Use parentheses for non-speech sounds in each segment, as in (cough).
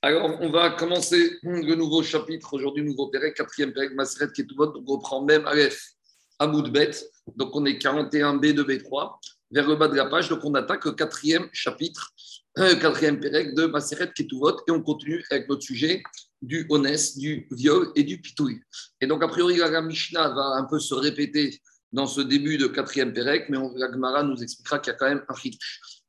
Alors, on va commencer le nouveau chapitre, aujourd'hui, nouveau Pérec, quatrième Pérec, Maseret, Ketubot. Donc, on reprend même Aleph, Amoudbet. Donc, on est 41B de B3, vers le bas de la page. Donc, on attaque le quatrième chapitre, euh, quatrième Pérec de Maseret, Ketubot. Et on continue avec notre sujet du honest, du viol et du pitouille. Et donc, a priori, la Mishnah va un peu se répéter dans ce début de quatrième Pérec, mais on, la Gemara nous expliquera qu'il y a quand même un.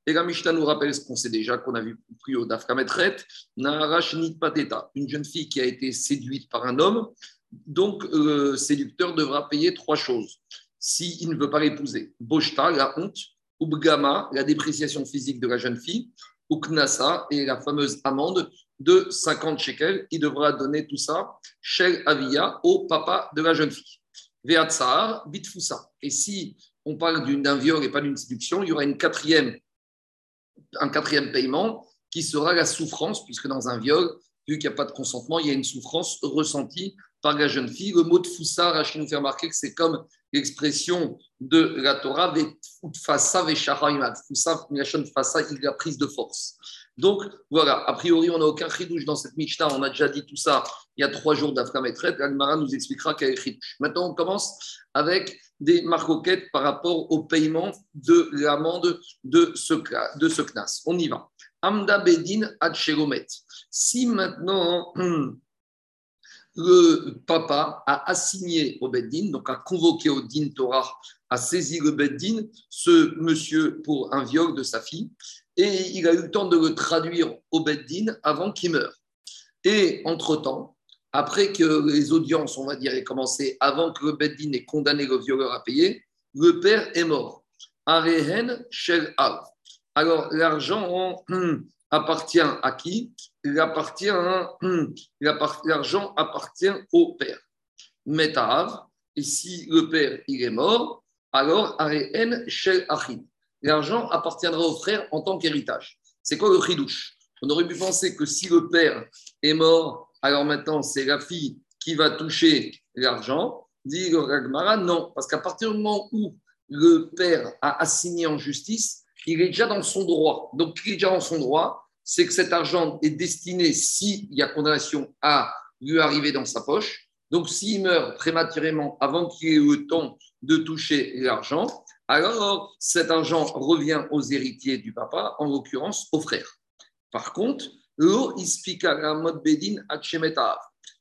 Et la Mishnah nous rappelle ce qu'on sait déjà, qu'on a vu plus au Dafkametret, Naharash Pateta, une jeune fille qui a été séduite par un homme, donc le séducteur devra payer trois choses s'il ne veut pas l'épouser. Boshta, la honte, Ubgama, la dépréciation physique de la jeune fille, Uknasa et la fameuse amende de 50 shekels. Il devra donner tout ça, Shel Avia, au papa de la jeune fille. Veatsar, Bitfusa. Et si on parle d'un viol et pas d'une séduction, il y aura une quatrième un quatrième paiement qui sera la souffrance, puisque dans un viol, vu qu'il n'y a pas de consentement, il y a une souffrance ressentie par la jeune fille. Le mot de Foussa, Rachid nous fait remarquer que c'est comme l'expression de la Torah, Foussa, il a prise de force. Donc voilà, a priori, on n'a aucun chidouche dans cette Mishnah. On a déjà dit tout ça il y a trois jours d'Aframetret. Almara nous expliquera quel est. Maintenant, on commence avec des marcoquettes par rapport au paiement de l'amende de ce, de CNAS. On y va. Amda Bedin Adcheromet. Si maintenant (clears throat) le papa a assigné au Beddin, donc a convoqué au Din Torah, a saisi le Beddin, ce monsieur pour un viol de sa fille, et il a eu le temps de le traduire au Beddin avant qu'il meure. Et entre-temps, après que les audiences, on va dire, aient commencé, avant que le Beddin ait condamné le violeur à payer, le père est mort. Arehen Shel. Alors, l'argent appartient à qui? L'argent appartient au père. Metav. Et si le père il est mort, alors Arehen Shel Achin. L'argent appartiendra au frère en tant qu'héritage. C'est quoi le chidouche? On aurait pu penser que si le père est mort alors maintenant c'est la fille qui va toucher l'argent. Dit Ragmara, non, parce qu'à partir du moment où le père a assigné en justice, il est déjà dans son droit. Donc, il est déjà dans son droit, c'est que cet argent est destiné, s'il y a condamnation, à lui arriver dans sa poche. Donc, s'il meurt prématurément avant qu'il ait eu le temps de toucher l'argent, alors cet argent revient aux héritiers du papa, en l'occurrence aux frères. Par contre,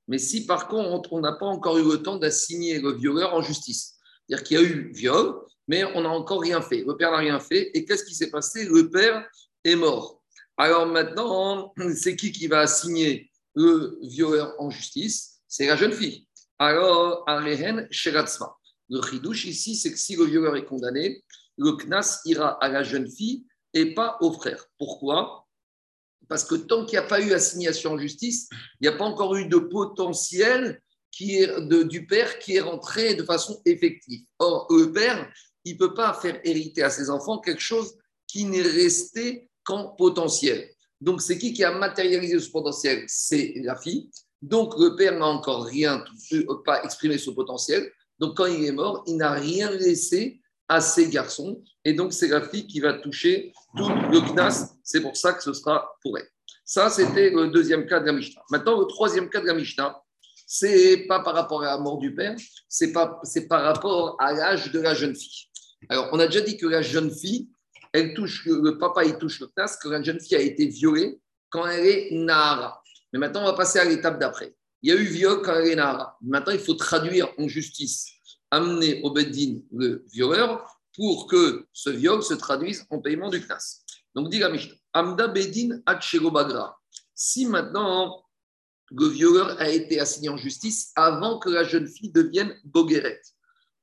mais si par contre, on n'a pas encore eu le temps d'assigner le violeur en justice, c'est-à-dire qu'il y a eu viol, mais on n'a encore rien fait. Le père n'a rien fait. Et qu'est-ce qui s'est passé? Le père est mort. Alors maintenant, (clears throat) c'est qui qui va assigner le violeur en justice? C'est la jeune fille. Alors, Arehen Sheratzma. Le chidouche ici, c'est que si le violeur est condamné, le knas ira à la jeune fille et pas au frère. Pourquoi? Parce que tant qu'il n'y a pas eu assignation en justice, il n'y a pas encore eu de potentiel qui est du père qui est rentré de façon effective. Or, le père, il ne peut pas faire hériter à ses enfants quelque chose qui n'est resté qu'en potentiel. Donc, c'est qui qui a matérialisé ce potentiel? C'est la fille. Donc, le père n'a encore rien, pas exprimé ce potentiel. Donc, quand il est mort, il n'a rien laissé à ses garçons. Et donc, c'est la fille qui va toucher tout le knas. C'est pour ça que ce sera pour elle. Ça, c'était le deuxième cas de la Mishnah. Maintenant, le troisième cas de la Mishnah, c'est pas par rapport à la mort du père, c'est pas c'est par rapport à l'âge de la jeune fille. Alors, on a déjà dit que la jeune fille, elle touche le papa, il touche le knas, que la jeune fille a été violée quand elle est nara. Mais maintenant, on va passer à l'étape d'après. Il y a eu viol quand elle est nara. Maintenant, il faut traduire en justice amener au Beddin le violeur pour que ce viol se traduise en paiement du CNAS. Donc, dit la Mishnah, Amda Bedin Bagra. Si maintenant le violeur a été assigné en justice avant que la jeune fille devienne Bogueret,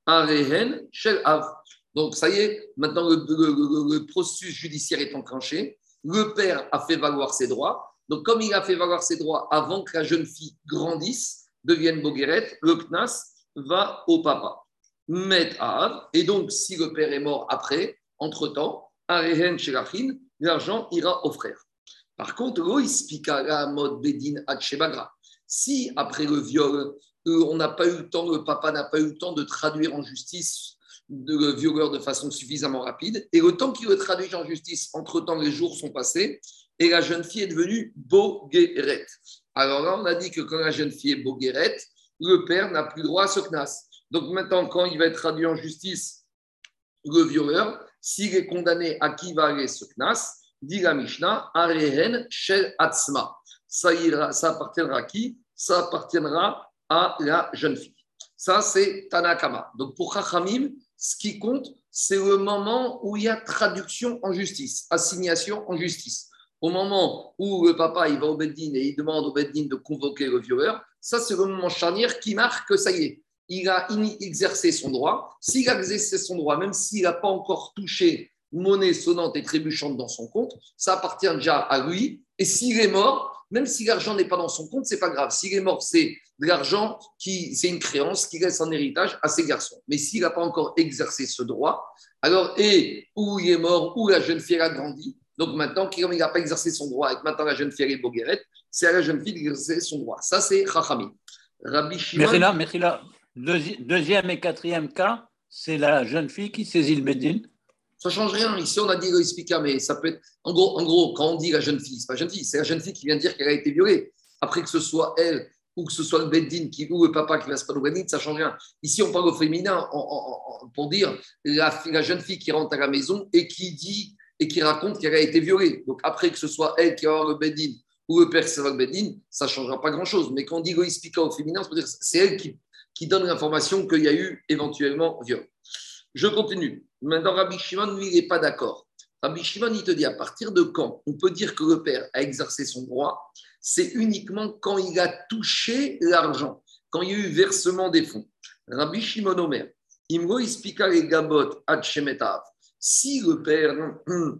Arehen Shel Av. Donc, ça y est, maintenant le, processus judiciaire est enclenché. Le père a fait valoir ses droits. Donc, comme il a fait valoir ses droits avant que la jeune fille grandisse, devienne Bogueret, le CNAS va au papa. Met Et donc, si le père est mort après, entre-temps, Shelachin, l'argent ira au frère. Par contre, la mode Bedin Si après le viol, euh, on n'a pas eu le temps, le papa n'a pas eu le temps de traduire en justice le violeur de façon suffisamment rapide. Et le temps qu'il le traduit en justice, entre-temps, les jours sont passés et la jeune fille est devenue Bogueret. Alors là, on a dit que quand la jeune fille est Bogueret, le père n'a plus droit à ce knas. Donc maintenant, quand il va être traduit en justice, le violeur, s'il est condamné à qui va aller ce knas, dit la Mishnah, Arehen Shel Atzma. Ça, ça appartiendra à qui? Ça appartiendra à la jeune fille. Ça, c'est Tanakama. Donc pour Chachamim, ce qui compte, c'est le moment où il y a traduction en justice, assignation en justice. Au moment où le papa il va au Beddin et il demande au Beddin de convoquer le violeur, ça c'est le moment charnière qui marque que ça y est, il a exercé son droit. S'il a exercé son droit, même s'il n'a pas encore touché monnaie sonnante et trébuchante dans son compte, ça appartient déjà à lui. Et s'il est mort, même si l'argent n'est pas dans son compte, c'est pas grave. S'il est mort, c'est de l'argent qui, c'est une créance qui reste en héritage à ses garçons. Mais s'il n'a pas encore exercé ce droit, alors et où il est mort, où la jeune fille a grandi. Donc maintenant, comme il n'a pas exercé son droit et que maintenant la jeune fille est boguerette, c'est à la jeune fille d'exercer son droit. Ça, c'est Chachami. Rabbi Shimon. Merci là, Deuxième et quatrième cas, c'est la jeune fille qui saisit le Bédine. Ça change rien. Ici, on a dit l'expliquer, mais ça peut être. En gros, en gros, quand on dit la jeune fille, c'est pas la jeune fille, c'est la jeune fille qui vient de dire qu'elle a été violée. Après que ce soit elle ou que ce soit le Beddin qui, ou le papa qui va se prendre au ça change rien. Ici, on parle au féminin pour dire la, la, jeune fille qui rentre à la maison et qui dit et qui raconte qu'elle a été violée. Donc, après que ce soit elle qui va avoir le Beddin ou le père qui va le Beddin, ça ne changera pas grand-chose. Mais quand on dit l'expliquer au féminin, c'est elle qui, donne l'information qu'il y a eu éventuellement viol. Je continue. Maintenant, Rabbi Shimon, lui, il n'est pas d'accord. Rabbi Shimon, il te dit à partir de quand on peut dire que le père a exercé son droit C'est uniquement quand il a touché l'argent, quand il y a eu versement des fonds. Rabbi Shimon Omer, Imro expliqua les gabot ad Si le père, (clears throat)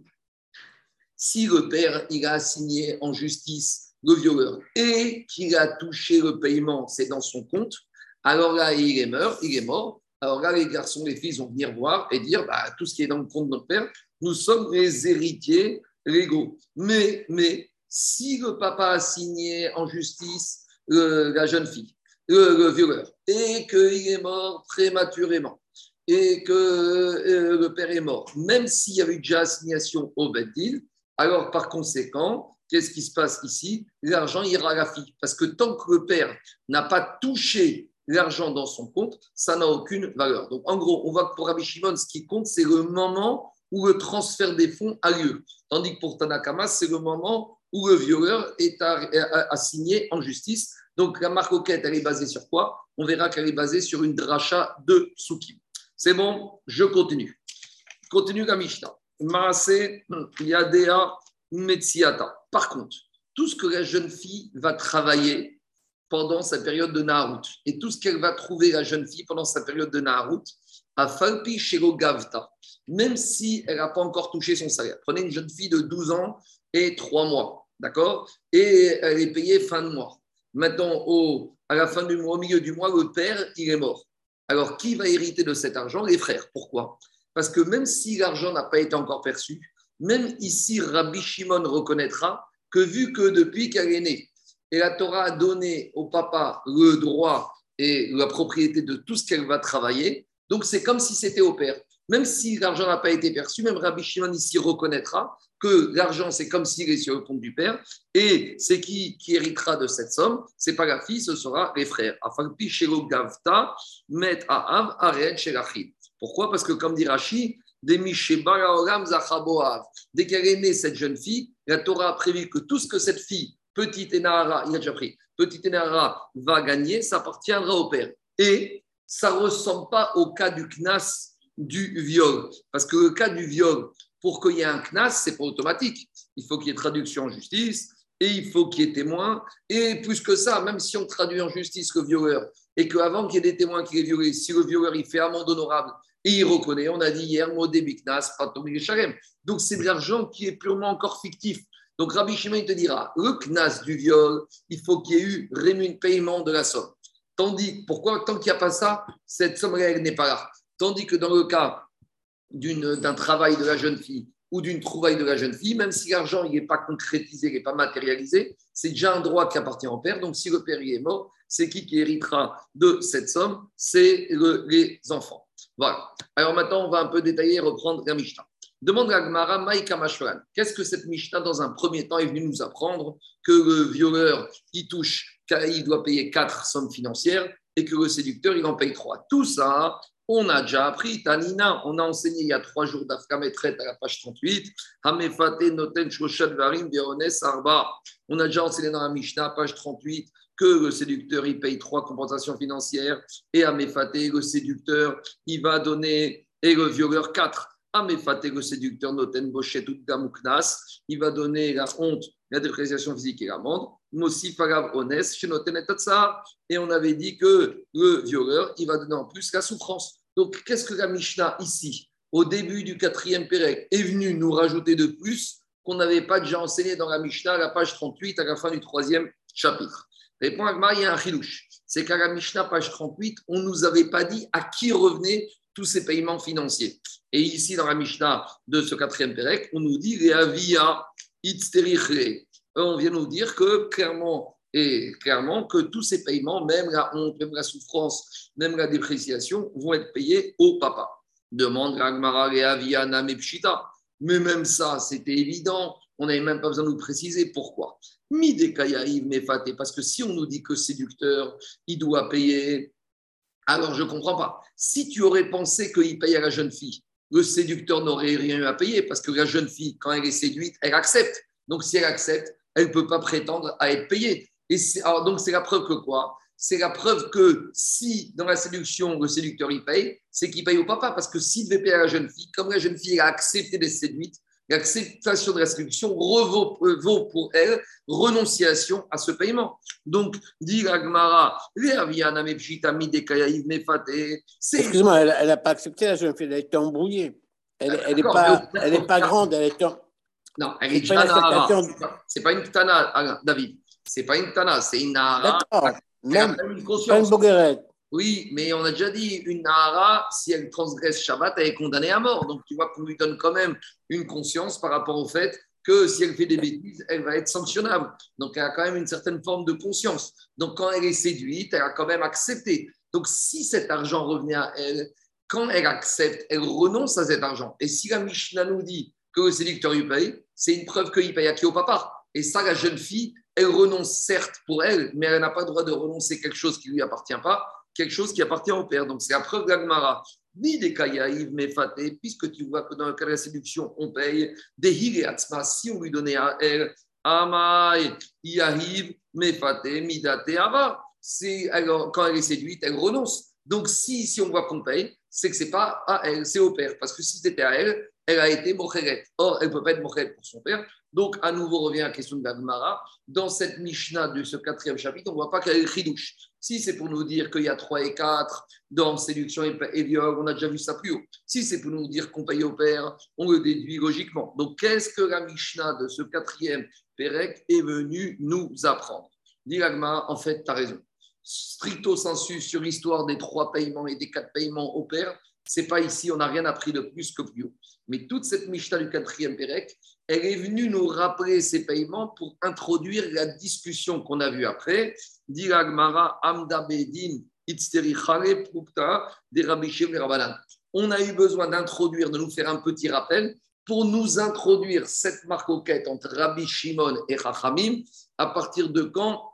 si le a assigné en justice le violeur et qu'il a touché le paiement, c'est dans son compte, alors là, il est mort, il est mort. Alors là, les garçons, les filles vont venir voir et dire bah, tout ce qui est dans le compte de notre père, nous sommes les héritiers légaux. Mais, mais si le papa a signé en justice la jeune fille, le, violeur, et qu'il est mort prématurément, et que euh, le père est mort, même s'il y avait déjà assignation au Beddin, alors par conséquent, qu'est-ce qui se passe ici? L'argent ira à la fille. Parce que tant que le père n'a pas touché l'argent dans son compte, ça n'a aucune valeur. Donc, en gros, on voit que pour Rabbi Shimon, ce qui compte, c'est le moment où le transfert des fonds a lieu. Tandis que pour Tanakama, c'est le moment où le violeur est assigné en justice. Donc, la marque elle est basée sur quoi? On verra qu'elle est basée sur une dracha de Soukim. C'est bon, je continue. Continue la Mishnah. Yadea Metsiata. Par contre, tout ce que la jeune fille va travailler pendant sa période de Naharut. Et tout ce qu'elle va trouver, la jeune fille, pendant sa période de Naharut, à Falpi Gavta, même si elle n'a pas encore touché son salaire. Prenez une jeune fille de 12 ans et 3 mois, d'accord? Et elle est payée fin de mois. Maintenant, au, à la fin du mois, au milieu du mois, le père, il est mort. Alors, qui va hériter de cet argent? Les frères. Pourquoi? Parce que même si l'argent n'a pas été encore perçu, même ici, Rabbi Shimon reconnaîtra que vu que depuis qu'elle est née, et la Torah a donné au papa le droit et la propriété de tout ce qu'elle va travailler. Donc c'est comme si c'était au père. Même si l'argent n'a pas été perçu, même Rabbi Shimon ici reconnaîtra que l'argent, c'est comme s'il est sur le compte du père, et c'est qui qui héritera de cette somme C'est pas la fille, ce sera les frères. Gavta, met Pourquoi? Parce que comme dit Rashi, dès qu'elle est née, cette jeune fille, la Torah a prévu que tout ce que cette fille Petit Enara, il a déjà pris, petit Enara va gagner, ça appartiendra au père. Et ça ne ressemble pas au cas du Knas du viol. Parce que le cas du viol, pour qu'il y ait un Knas, c'est pas automatique. Il faut qu'il y ait traduction en justice et il faut qu'il y ait témoins. Et plus que ça, même si on traduit en justice le violeur et qu'avant qu'il y ait des témoins qui aient violé, si le violeur il fait amende honorable et il reconnaît, on a dit hier, Modé Biknas, Patomir Sharem. Donc c'est de l'argent qui est purement encore fictif. Donc Rabbi Shimon te dira, le knas du viol, il faut qu'il y ait eu rémun paiement de la somme. Tandis, pourquoi Tant qu'il n'y a pas ça, cette somme-là, n'est pas là. Tandis que dans le cas d'un travail de la jeune fille ou d'une trouvaille de la jeune fille, même si l'argent n'est pas concrétisé, n'est pas matérialisé, c'est déjà un droit qui appartient au père. Donc si le père est mort, c'est qui qui héritera de cette somme? C'est les enfants. Voilà. Alors maintenant, on va un peu détailler, reprendre la Mishnah. Demande à Gmara Maïka Qu'est-ce que cette Mishnah, dans un premier temps, est venue nous apprendre que le violeur qui touche, il doit payer quatre sommes financières et que le séducteur, il en paye trois? Tout ça, on a déjà appris, Tanina, on a enseigné il y a trois jours d'Afkametret à la page 38, Hamefate Noten Varim Arba. On a déjà enseigné dans la Mishnah, page 38, que le séducteur, il paye trois compensations financières et Hamefate, le séducteur, il va donner, et le violeur, quatre. Hamefate, le séducteur, Noten Gamuknas, il va donner la honte, la dépréciation physique et l'amende. Et on avait dit que le violeur, il va donner en plus la souffrance. Donc, qu'est-ce que la Mishnah ici, au début du quatrième Pérec, est venue nous rajouter de plus qu'on n'avait pas déjà enseigné dans la Mishnah à la page 38, à la fin du troisième chapitre? Répond Agma, il y a un. C'est qu'à la Mishnah, page 38, on ne nous avait pas dit à qui revenaient tous ces paiements financiers. Et ici, dans la Mishnah de ce quatrième Pérec, on nous dit les avia on vient nous dire que clairement, et clairement que tous ces paiements, même la honte, même la souffrance, même la dépréciation, vont être payés au papa. Demande Ragmara Aviana Mepshita. Mais même ça, c'était évident. On n'avait même pas besoin de nous préciser pourquoi. Parce que si on nous dit que séducteur, il doit payer, alors je ne comprends pas. Si tu aurais pensé qu'il paye à la jeune fille, le séducteur n'aurait rien eu à payer parce que la jeune fille, quand elle est séduite, elle accepte. Donc si elle accepte, elle ne peut pas prétendre à être payée. Et alors, donc, c'est la preuve que quoi? C'est la preuve que si dans la séduction, le séducteur il paye, c'est qu'il paye au papa. Parce que s'il devait payer à la jeune fille, comme la jeune fille a accepté d'être séduite, l'acceptation de la séduction revaut, euh, vaut pour elle renonciation à ce paiement. Donc, dit Agmara, Excuse-moi, elle n'a pas accepté la jeune fille, elle a été embrouillée. Elle n'est pas, elle pas grande, elle est en... Non, elle est, Tana C'est pas une Tana, David. C'est pas une Tana, c'est une Nahara. Même, une conscience. Une oui, mais on a déjà dit, une Nahara, si elle transgresse Shabbat, elle est condamnée à mort. Donc tu vois qu'on lui donne quand même une conscience par rapport au fait que si elle fait des bêtises, elle va être sanctionnable. Donc elle a quand même une certaine forme de conscience. Donc quand elle est séduite, elle a quand même accepté. Donc si cet argent revenait à elle, quand elle accepte, elle renonce à cet argent. Et si la Mishnah nous dit que le séducteur lui paye, c'est une preuve qu'il paye à qui au papa. Et ça, la jeune fille, elle renonce certes pour elle, mais elle n'a pas le droit de renoncer quelque chose qui lui appartient pas, quelque chose qui appartient au père. Donc c'est la preuve d'Agmara. Ni des kayaïv faté, puisque tu vois que dans le cas de la séduction, on paye des hireatzma, si on lui donnait à elle, amai, yahiv, mefaté, midate, ava. Alors, quand elle est séduite, elle renonce. Donc, si, si on voit qu'on paye, c'est que ce n'est pas à elle, c'est au père. Parce que si c'était à elle, elle a été mocheret. Or, elle ne peut pas être mocheret pour son père. Donc, à nouveau, revient la question de l'Agmara. Dans cette Mishnah de ce quatrième chapitre, on ne voit pas qu'elle est chidouche. Si c'est pour nous dire qu'il y a 3 et 4 dans séduction et viol, on a déjà vu ça plus haut. Si c'est pour nous dire qu'on paye au père, on le déduit logiquement. Donc, qu'est-ce que la Mishnah de ce quatrième Pérec est venue nous apprendre? Dit en fait, tu as raison. Stricto sensu sur l'histoire des trois paiements et des quatre paiements au père, c'est pas ici, on n'a rien appris de plus que plus. Mais toute cette Mishnah du quatrième Pérec, elle est venue nous rappeler ces paiements pour introduire la discussion qu'on a vue après. Bedin On a eu besoin d'introduire, de nous faire un petit rappel pour nous introduire cette marcoquette entre Rabbi Shimon et Chachamim, à partir de quand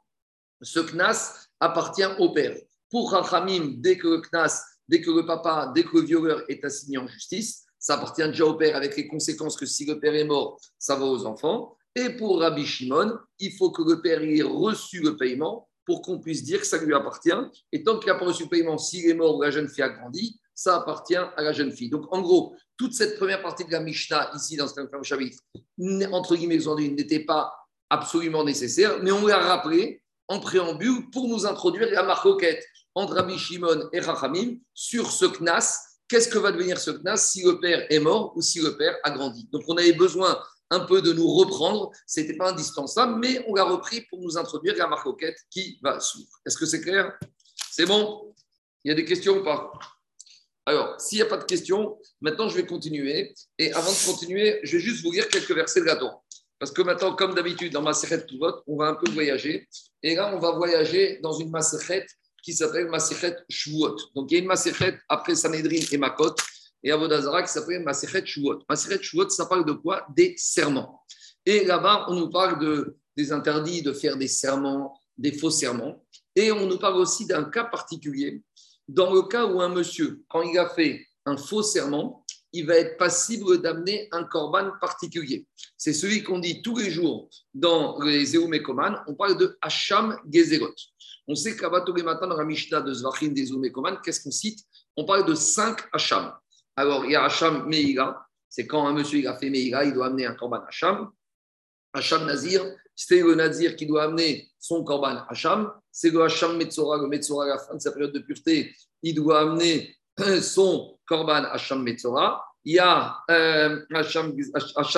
ce Knas appartient au père? Pour Chachamim, dès que le Knas dès que le papa, dès que le violeur est assigné en justice, ça appartient déjà au père avec les conséquences que si le père est mort, ça va aux enfants. Et pour Rabbi Shimon, il faut que le père ait reçu le paiement pour qu'on puisse dire que ça lui appartient. Et tant qu'il n'a pas reçu le paiement, s'il est mort ou la jeune fille a grandi, ça appartient à la jeune fille. Donc, en gros, toute cette première partie de la Mishnah, ici, dans ce chapitre, entre guillemets, n'était pas absolument nécessaire, mais on l'a rappelé en préambule pour nous introduire la marcoquette entre Rabbi Shimon et Rachamim sur ce Knas. Qu'est-ce que va devenir ce Knas si le père est mort ou si le père a grandi? Donc, on avait besoin un peu de nous reprendre. Ce n'était pas indispensable, mais on l'a repris pour nous introduire la marcoquette qui va suivre. Est-ce que c'est clair? C'est bon? Il y a des questions ou pas? Alors, s'il n'y a pas de questions, maintenant je vais continuer. Et avant de continuer, je vais juste vous lire quelques versets de la. Parce que maintenant, comme d'habitude, dans ma tout vote, on va un peu voyager. Et là, on va voyager dans une Maseret qui s'appelle Maserhet Shavuot. Donc il y a une Maserhet après Sanhedrin et Makot et Avodazara qui s'appelle Maserhet Shavuot. Maserhet Shavuot, ça parle de quoi? Des serments. Et là-bas, on nous parle de, des interdits de faire des serments, des faux serments. Et on nous parle aussi d'un cas particulier. Dans le cas où un monsieur, quand il a fait un faux serment, il va être passible d'amener un korban particulier. C'est celui qu'on dit tous les jours dans les Eoumekoman. On parle de Hacham Gezerot. On sait qu'à tous les de Zvachim des Eoumekoman, qu'est-ce qu'on cite? On parle de cinq Hacham. Alors, il y a Hacham Meïra. C'est quand un monsieur a fait Meïra, il doit amener un korban Hacham. Hacham Nazir, c'est le Nazir qui doit amener son korban Hacham. C'est le Hacham Metzora, le Metzora à la fin de sa période de pureté, il doit amener (clears throat) son korban Hacham Metzora. Il y a euh, Hacham,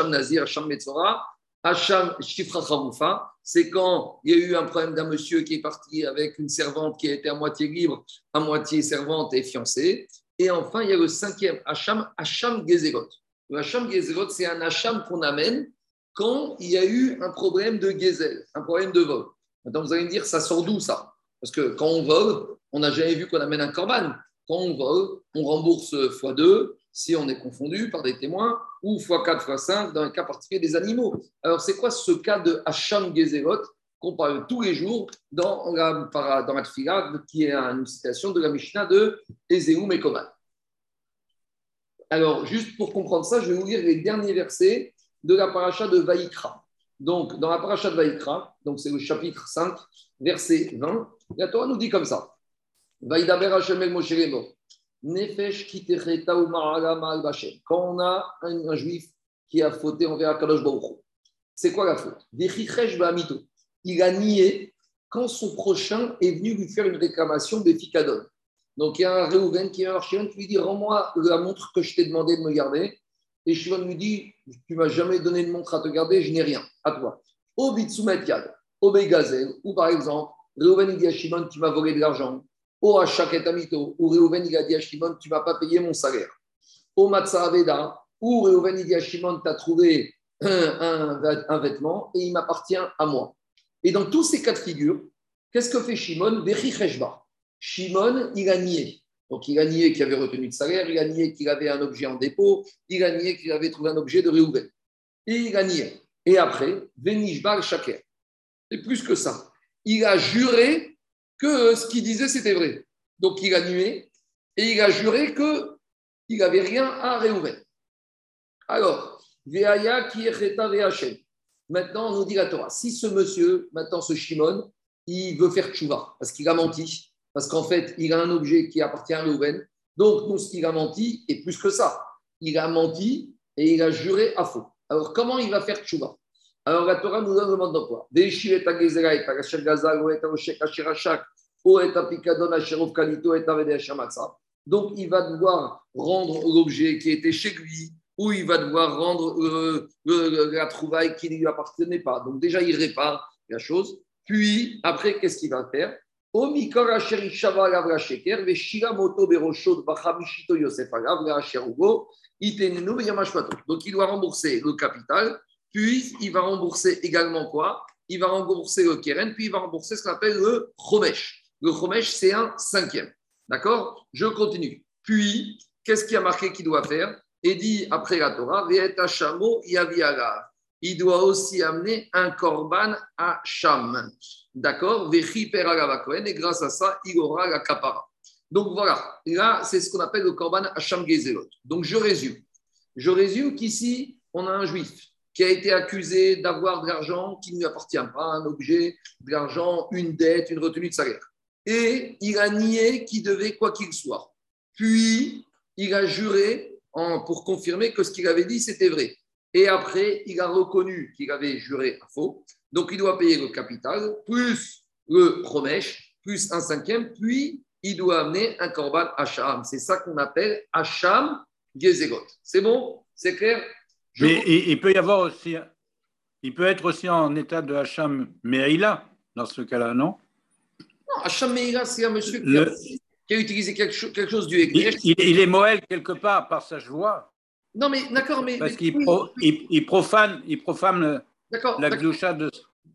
Nazir, Hacham Metzora, Hacham Shifra Charoufa. C'est quand il y a eu un problème d'un monsieur qui est parti avec une servante qui était à moitié libre, à moitié servante et fiancée. Et enfin, il y a le cinquième Hacham, Hacham Gezerot. Le Hacham Gezerot, c'est un Hacham qu'on amène quand il y a eu un problème de Gezel, un problème de vol. Maintenant, vous allez me dire, ça sort d'où ça? Parce que quand on vole, on n'a jamais vu qu'on amène un corban. Quand on vole, on rembourse x2 si on est confondu par des témoins, ou x4, x5 dans un cas particulier des animaux. Alors, c'est quoi ce cas de Hacham Gezerot qu'on parle tous les jours dans la, dans la qui est une citation de la Mishnah de Ezeu Mekoman Alors, juste pour comprendre ça, je vais vous lire les derniers versets de la paracha de Vaïkra. Donc, dans la paracha de Vaïkra, donc c'est le chapitre 5, verset 20, la Torah nous dit comme ça. Vaïdaber Nefesh Quand on a un, juif qui a fauté envers Akadosh Baruch c'est quoi la faute? Il a nié quand son prochain est venu lui faire une réclamation de Ficadon. Donc il y a un Réhouven qui est un lui dit Rends-moi la montre que je t'ai demandé de me garder. Et Shimon lui dit Tu m'as jamais donné de montre à te garder, je n'ai rien, à toi. Au Bitsumet Yad, au Begazel, ou par exemple, Reuven dit à Shimon Tu m'as volé de l'argent. Au Hachak Amito, ou Reuven dit à Shimon Tu m'as pas payé mon salaire. Au Matsa Aveda, ou Reuven dit à Shimon Tu as trouvé un, vêtement et il m'appartient à moi. Et dans tous ces cas de figure, qu'est-ce que fait Shimon? Shimon, il a nié. Donc, il a nié qu'il avait retenu de salaire, il a nié qu'il avait un objet en dépôt, il a nié qu'il avait trouvé un objet de Réhouven. Et il a nié. Et après, Venishbar Shaker. Et plus que ça, il a juré que ce qu'il disait, c'était vrai. Donc, il a nié et il a juré qu'il n'avait rien à Réhouven. Alors, Veaya qui est Maintenant, on nous dit la Torah. Si ce monsieur, maintenant ce Shimon, il veut faire tchouva parce qu'il a menti, parce qu'en fait, il a un objet qui appartient à Reuven. Donc, nous, ce qu'il a menti, et plus que ça, il a menti et il a juré à faux. Alors, comment il va faire tchouva? Alors, la Torah nous donne le mode d'emploi. Donc, il va devoir rendre l'objet qui était chez lui, ou il va devoir rendre euh, la trouvaille qui ne lui appartenait pas. Donc, déjà, il répare la chose. Puis, après, qu'est-ce qu'il va faire? Donc il doit rembourser le capital, puis il va rembourser également quoi? Il va rembourser le keren, puis il va rembourser ce qu'on appelle le chomesh. Le chomesh, c'est un cinquième. D'accord? Je continue. Puis, qu'est-ce qui a marqué qu'il doit faire? Et dit après la Torah, il doit aussi amener un korban à Sham. D'accord Et grâce à ça, il aura la kapara. Donc voilà, là, c'est ce qu'on appelle le korban Hacham Gezelot. Donc je résume. Je résume qu'ici, on a un juif qui a été accusé d'avoir de l'argent qui ne lui appartient pas, un objet, de l'argent, une dette, une retenue de salaire. Et il a nié qu'il devait quoi qu'il soit. Puis, il a juré en, pour confirmer que ce qu'il avait dit, c'était vrai. Et après, il a reconnu qu'il avait juré à faux. Donc, il doit payer le capital, plus le promèche, plus un cinquième, puis il doit amener un korban Hacham. C'est ça qu'on appelle Hacham Gezegot. C'est bon? C'est clair? Mais il peut y avoir aussi, il peut être aussi en état de Hacham Meïla, dans ce cas-là, non? Non, Hacham Meïla, c'est un monsieur qui, a, utilisé quelque, chose du il, il, est Moël quelque part par sa joie. Non, mais d'accord, mais. Parce qu'il il, profane, il profane la gloucha de.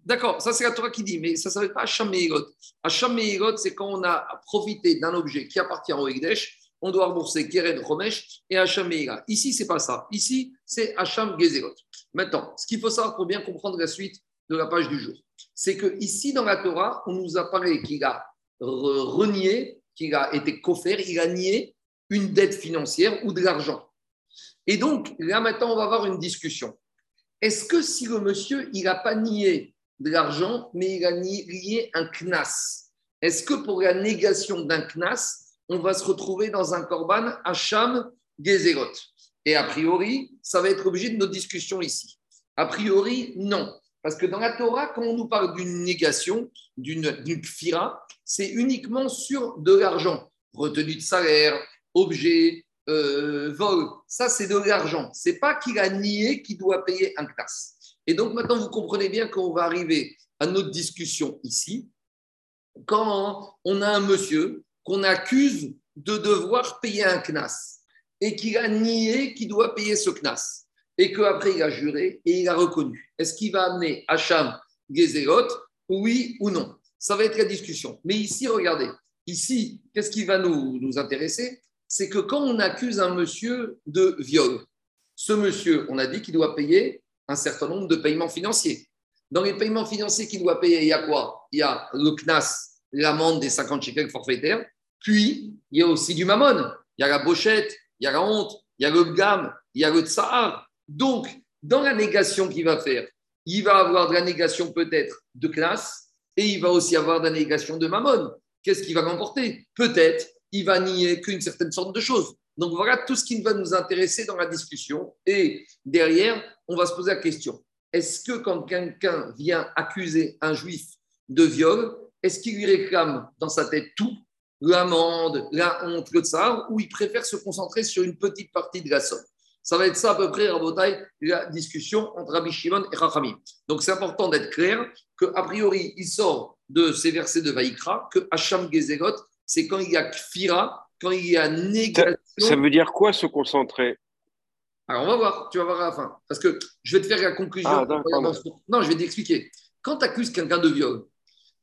D'accord, ça c'est la Torah qui dit, mais ça ne s'appelle pas Hacham Meirot. Hacham Meirot, c'est quand on a profité d'un objet qui appartient au Egdesh, on doit rembourser Keren Romesh et Hacham Meira. Ici, c'est pas ça. Ici, c'est Hacham Gezerot. Maintenant, ce qu'il faut savoir pour bien comprendre la suite de la page du jour, c'est que ici dans la Torah, on nous apparaît qu'il a renié, qu'il a été coffert, il a nié une dette financière ou de l'argent. Et donc, là maintenant, on va avoir une discussion. Est-ce que si le monsieur, il n'a pas nié de l'argent, mais il a nié un knas, est-ce que pour la négation d'un knas, on va se retrouver dans un korban Hacham Gezerot Et a priori, ça va être l'objet de nos discussions ici. A priori, non. Parce que dans la Torah, quand on nous parle d'une négation, d'une kfira, c'est uniquement sur de l'argent. Retenue de salaire, objet, euh, vol. Ça, c'est de l'argent. C'est pas qu'il a nié qu'il doit payer un classe. Et donc maintenant, vous comprenez bien qu'on va arriver à notre discussion ici. Quand on a un monsieur qu'on accuse de devoir payer un CNAS et qu'il a nié qu'il doit payer ce CNAS et qu'après il a juré et il a reconnu. Est-ce qu'il va amener Hacham Gezerot Oui ou non? Ça va être la discussion. Mais ici, regardez, ici, qu'est-ce qui va nous, nous intéresser? C'est que quand on accuse un monsieur de viol, ce monsieur, on a dit qu'il doit payer un certain nombre de paiements financiers. Dans les paiements financiers qu'il doit payer, il y a quoi? Il y a le CNAS, l'amende des 50 shekels forfaitaires, puis il y a aussi du mammon. Il y a la bochette, il y a la honte, il y a le gam, il y a le tsahar. Donc, dans la négation qu'il va faire, il va avoir de la négation peut-être de classe et il va aussi avoir de la négation de mammon. Qu'est-ce qu'il va remporter? Peut-être il va nier qu'une certaine sorte de choses. Donc voilà tout ce qui va nous intéresser dans la discussion. Et derrière, on va se poser la question est-ce que quand quelqu'un vient accuser un juif de viol, est-ce qu'il lui réclame dans sa tête tout? L'amende, la honte, le tsar, ou il préfère se concentrer sur une petite partie de la somme ça va être ça à peu près, Rabotai, la discussion entre Rabbi Shimon et Rachamim. Donc c'est important d'être clair qu'a priori, il sort de ces versets de Vaïkra que Hacham Gezerot, c'est quand il y a kfira, quand il y a négation. Ça, veut dire quoi se concentrer? Alors on va voir, tu vas voir à la fin. Parce que je vais te faire la conclusion. Ah, non, je vais t'expliquer. Quand tu accuses quelqu'un de viol,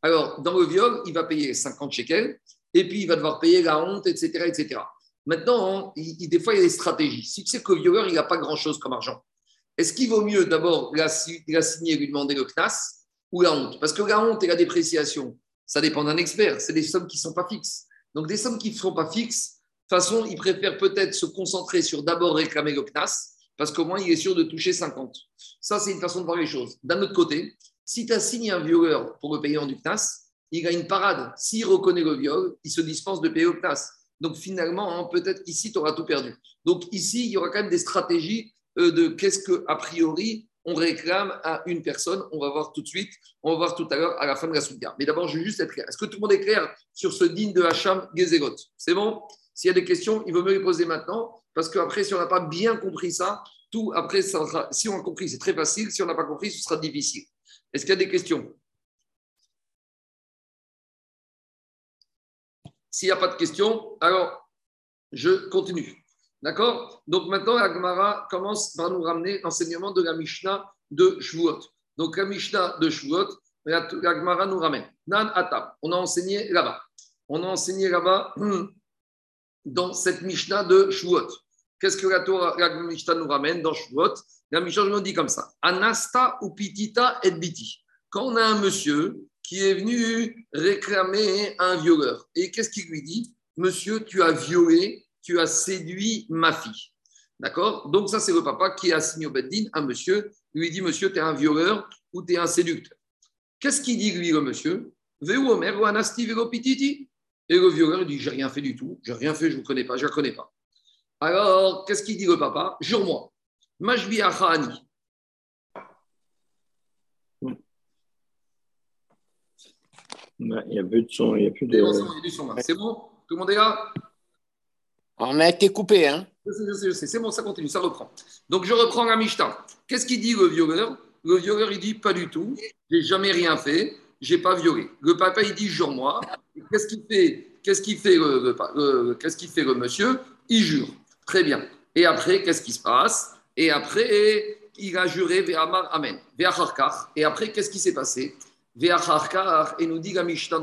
alors dans le viol, il va payer 50 shekels et puis il va devoir payer la honte, etc. etc. Maintenant, il, des fois, il y a des stratégies. Si tu sais que le violeur, il n'a pas grand-chose comme argent, est-ce qu'il vaut mieux d'abord la, signer et lui demander le CNAS ou la honte? Parce que la honte et la dépréciation, ça dépend d'un expert. C'est des sommes qui ne sont pas fixes. Donc, des sommes qui ne sont pas fixes, de toute façon, il préfère peut-être se concentrer sur d'abord réclamer le CNAS, parce qu'au moins, il est sûr de toucher 50. Ça, c'est une façon de voir les choses. D'un autre côté, si tu as signé un violeur pour le paiement du CNAS, il a une parade. S'il reconnaît le viol, il se dispense de payer au CNAS. Donc finalement, hein, peut-être ici, tu auras tout perdu. Donc ici, il y aura quand même des stratégies euh, de qu'est-ce que a priori on réclame à une personne. On va voir tout de suite, on va voir tout à l'heure à la fin de la souga. Mais d'abord, je veux juste être clair. Est-ce que tout le monde est clair sur ce digne de Hacham Gezegot? C'est bon? S'il y a des questions, il vaut mieux les poser maintenant, parce qu'après, si on n'a pas bien compris ça, tout après, si on a compris, c'est très facile. Si on n'a pas compris, ce sera difficile. Est-ce qu'il y a des questions? S'il n'y a pas de questions, alors je continue. D'accord? Donc maintenant, la commence par nous ramener l'enseignement de la Mishnah de Shavuot. Donc la Mishnah de Shavuot, la, nous ramène. Nan Atam. On a enseigné là-bas. On a enseigné là-bas (clears throat) dans cette Mishnah de Shavuot. Qu'est-ce que la, Torah, la Mishnah nous ramène dans Shavuot? La Mishnah nous dit comme ça. Anasta ou pitita et biti. Quand on a un monsieur qui est venu réclamer un violeur. Et qu'est-ce qu'il lui dit? Monsieur, tu as violé, tu as séduit ma fille. D'accord? Donc, ça, c'est le papa qui a signé au Beddin un monsieur, lui dit Monsieur, tu es un violeur ou tu es un séducteur. Qu'est-ce qu'il dit, lui, le monsieur? Et le violeur, il dit J'ai rien fait du tout, j'ai rien fait, je ne connais pas, je ne connais pas. Alors, qu'est-ce qu'il dit, le papa? Jure-moi. Majbi Achani, Il n'y a plus de son, il n'y a plus de. C'est bon? Tout le monde est là? On a été coupé, hein C'est bon, ça continue, ça reprend. Donc je reprends la Mishnah. Qu'est-ce qu'il dit le violeur? Le violeur, il dit pas du tout, j'ai jamais rien fait, j'ai pas violé. Le papa, il dit jure-moi. Qu'est-ce qu'il fait? Qu'est-ce qu'il fait le, qu'est-ce qu'il fait le monsieur? Il jure. Très bien. Et après, qu'est-ce qui se passe? Et après, il a juré Ve'amar Amen. Ve'acharkar. Et après, qu'est-ce qui s'est passé? Et nous dit la Mishnah.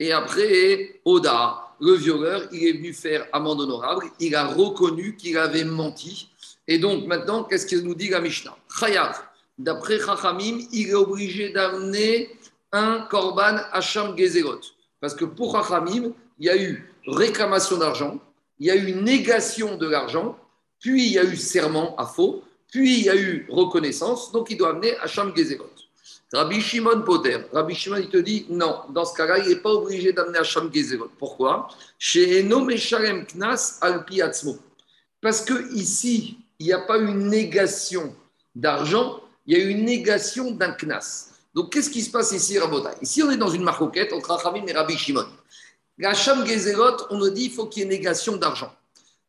Et après, Oda, le violeur, il est venu faire amende honorable. Il a reconnu qu'il avait menti. Et donc, maintenant, qu'est-ce qu'il nous dit la Mishnah? Chayav. D'après Chachamim, il est obligé d'amener un korban Hacham Gezerot. Parce que pour Chachamim, il y a eu réclamation d'argent, il y a eu négation de l'argent, puis il y a eu serment à faux, puis il y a eu reconnaissance, donc il doit amener Hacham Gezerot. Rabbi Shimon Poter, Rabbi Shimon, il te dit non, dans ce cas-là, il n'est pas obligé d'amener Hacham Gezerot. Pourquoi? Chez Eno Meshalem Knas al Parce que ici, il n'y a pas une négation d'argent, il y a une négation d'un Knas. Donc, qu'est-ce qui se passe ici, Rabota Ici, on est dans une marcoquette entre Rachamim et Rabbi Shimon. La Hacham Gezerot, on nous dit il faut qu'il y ait négation d'argent.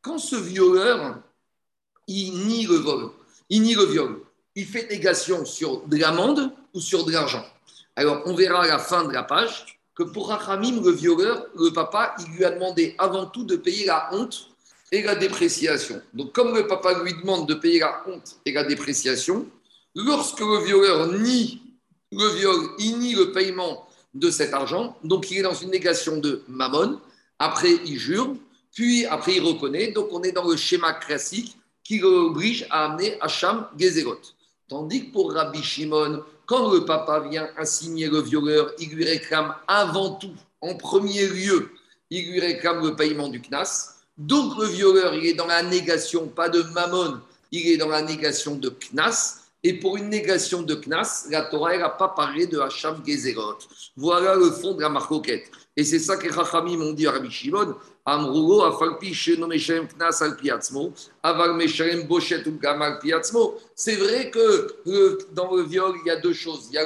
Quand ce violeur, il nie le vol, il nie le viol, il fait négation sur de l'amende ou sur de l'argent. Alors, on verra à la fin de la page que pour Rachamim, le violeur, le papa, il lui a demandé avant tout de payer la honte et la dépréciation. Donc, comme le papa lui demande de payer la honte et la dépréciation, lorsque le violeur nie le viol, il nie le paiement de cet argent, donc il est dans une négation de mammon, après il jure, puis après il reconnaît, donc on est dans le schéma classique qui l'oblige à amener Hacham Gezerot. Tandis que pour Rabbi Shimon, quand le papa vient assigner le violeur, il lui réclame avant tout, en premier lieu, il lui réclame le paiement du CNAS. Donc le violeur, il est dans la négation, pas de mammon, il est dans la négation de CNAS. Et pour une négation de Knas, la Torah n'a pas parlé de Hacham Gezerot. Voilà le fond de la marcoquette. Et c'est ça que Chachamim m'ont dit à Rabbi Shimon Amrugo, Knas al Bochet ou Gamal. C'est vrai que dans le viol, il y a deux choses. Il y a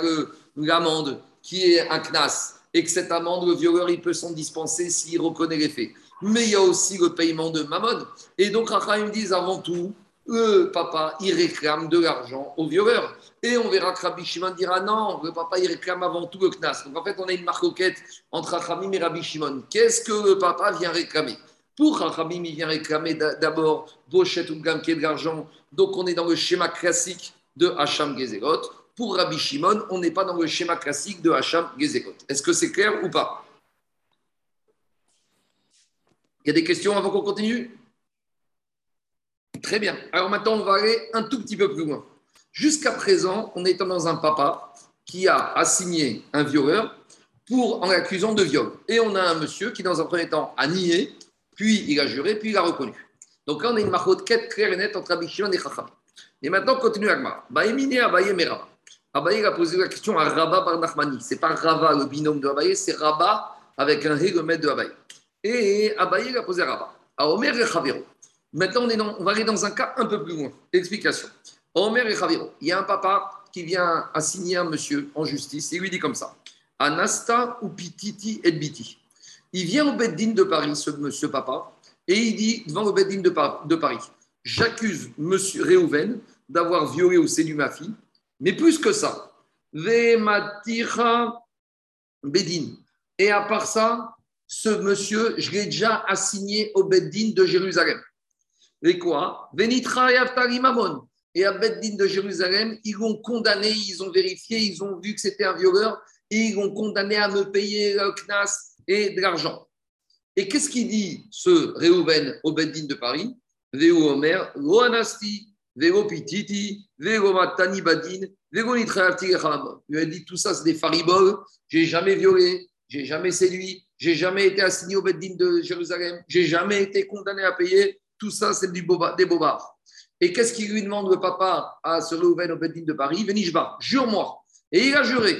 l'amende qui est un Knas, et que cette amende, le violeur, il peut s'en dispenser s'il reconnaît les faits. Mais il y a aussi le paiement de Mammon. Et donc, Chachamim disent avant tout le papa, il réclame de l'argent au violeur. Et on verra que Rabbi Shimon dira non, le papa, il réclame avant tout le knas. Donc en fait, on a une marcoquette entre Rachamim et Rabbi Shimon. Qu'est-ce que le papa vient réclamer? Pour Rachamim, il vient réclamer d'abord Bochet ou Gamke de l'argent. Donc on est dans le schéma classique de Hacham Gezerot. Pour Rabbi Shimon, on n'est pas dans le schéma classique de Hacham Gezerot. Est-ce que c'est clair ou pas? Il y a des questions avant qu'on continue? Très bien. Alors maintenant, on va aller un tout petit peu plus loin. Jusqu'à présent, on est dans un papa qui a assigné un violeur pour, en l'accusant de viol. Et on a un monsieur qui, dans un premier temps, a nié, puis il a juré, puis il a reconnu. Donc là, on a une marque quête claire et nette entre Abishimon et Chacham. Et maintenant, on continue Agmar. Baïmine Abaye Meraba. Abaye a posé la question à Rabba Bar Nachmani. Ce n'est pas Rava, le binôme de Abaye, c'est Rabba avec un maître de Abaye. Et Abaye a posé à Rabba. À Omer et Chaviro. Maintenant, on, va aller dans un cas un peu plus loin. Explication. Omer et Javiro, il y a un papa qui vient assigner un monsieur en justice et lui dit comme ça Anasta ou Pititi et. Il vient au Beddin de Paris, ce monsieur papa, et il dit devant le Beddin de, de Paris J'accuse monsieur Réhouven d'avoir violé ou séduit ma fille, mais plus que ça, Vematira Beddin. Et à part ça, ce monsieur, je l'ai déjà assigné au Beddin de Jérusalem. Et quoi? Et à Beddin de Jérusalem, ils l'ont condamné, ils ont vérifié, ils ont vu que c'était un violeur et ils l'ont condamné à me payer le knas et de l'argent. Et qu'est-ce qu'il dit ce Réhouven au Beddin de Paris? Veo Omer, Lo Anasti, Veo Pititi, Badin, Veo Il a dit tout ça, c'est des fariboles, j'ai jamais violé, j'ai jamais séduit, j'ai jamais été assigné au Beddin de Jérusalem, j'ai jamais été condamné à payer tout ça, c'est du des bobards. Et qu'est-ce qu'il lui demande le papa à ce Reuven au Bedin de Paris? Venishba, jure-moi. Et il a juré.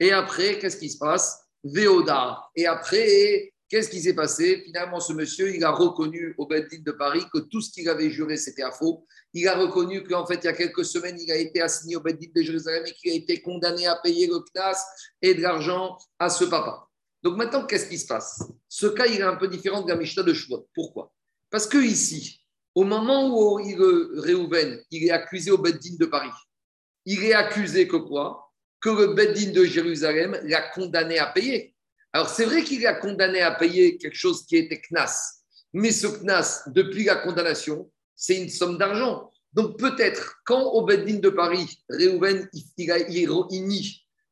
Et après, qu'est-ce qui se passe? Véoda. Et après, qu'est-ce qui s'est passé? Finalement, ce monsieur, il a reconnu au Bedin de Paris que tout ce qu'il avait juré, c'était à faux. Il a reconnu qu'en fait, il y a quelques semaines, il a été assigné au Bedin de Jérusalem et qu'il a été condamné à payer le CNAS et de l'argent à ce papa. Donc maintenant, qu'est-ce qui se passe? Ce cas, il est un peu différent de la Mishnah de Shuvot. Pourquoi? Parce que ici, au moment où Réhouven, il est accusé au Beddin de Paris, il est accusé que quoi? Que le Beddin de Jérusalem l'a condamné à payer. Alors c'est vrai qu'il a condamné à payer quelque chose qui était knas, mais ce knas, depuis la condamnation, c'est une somme d'argent. Donc peut-être, quand au Beddin de Paris, Réhouven, il, il,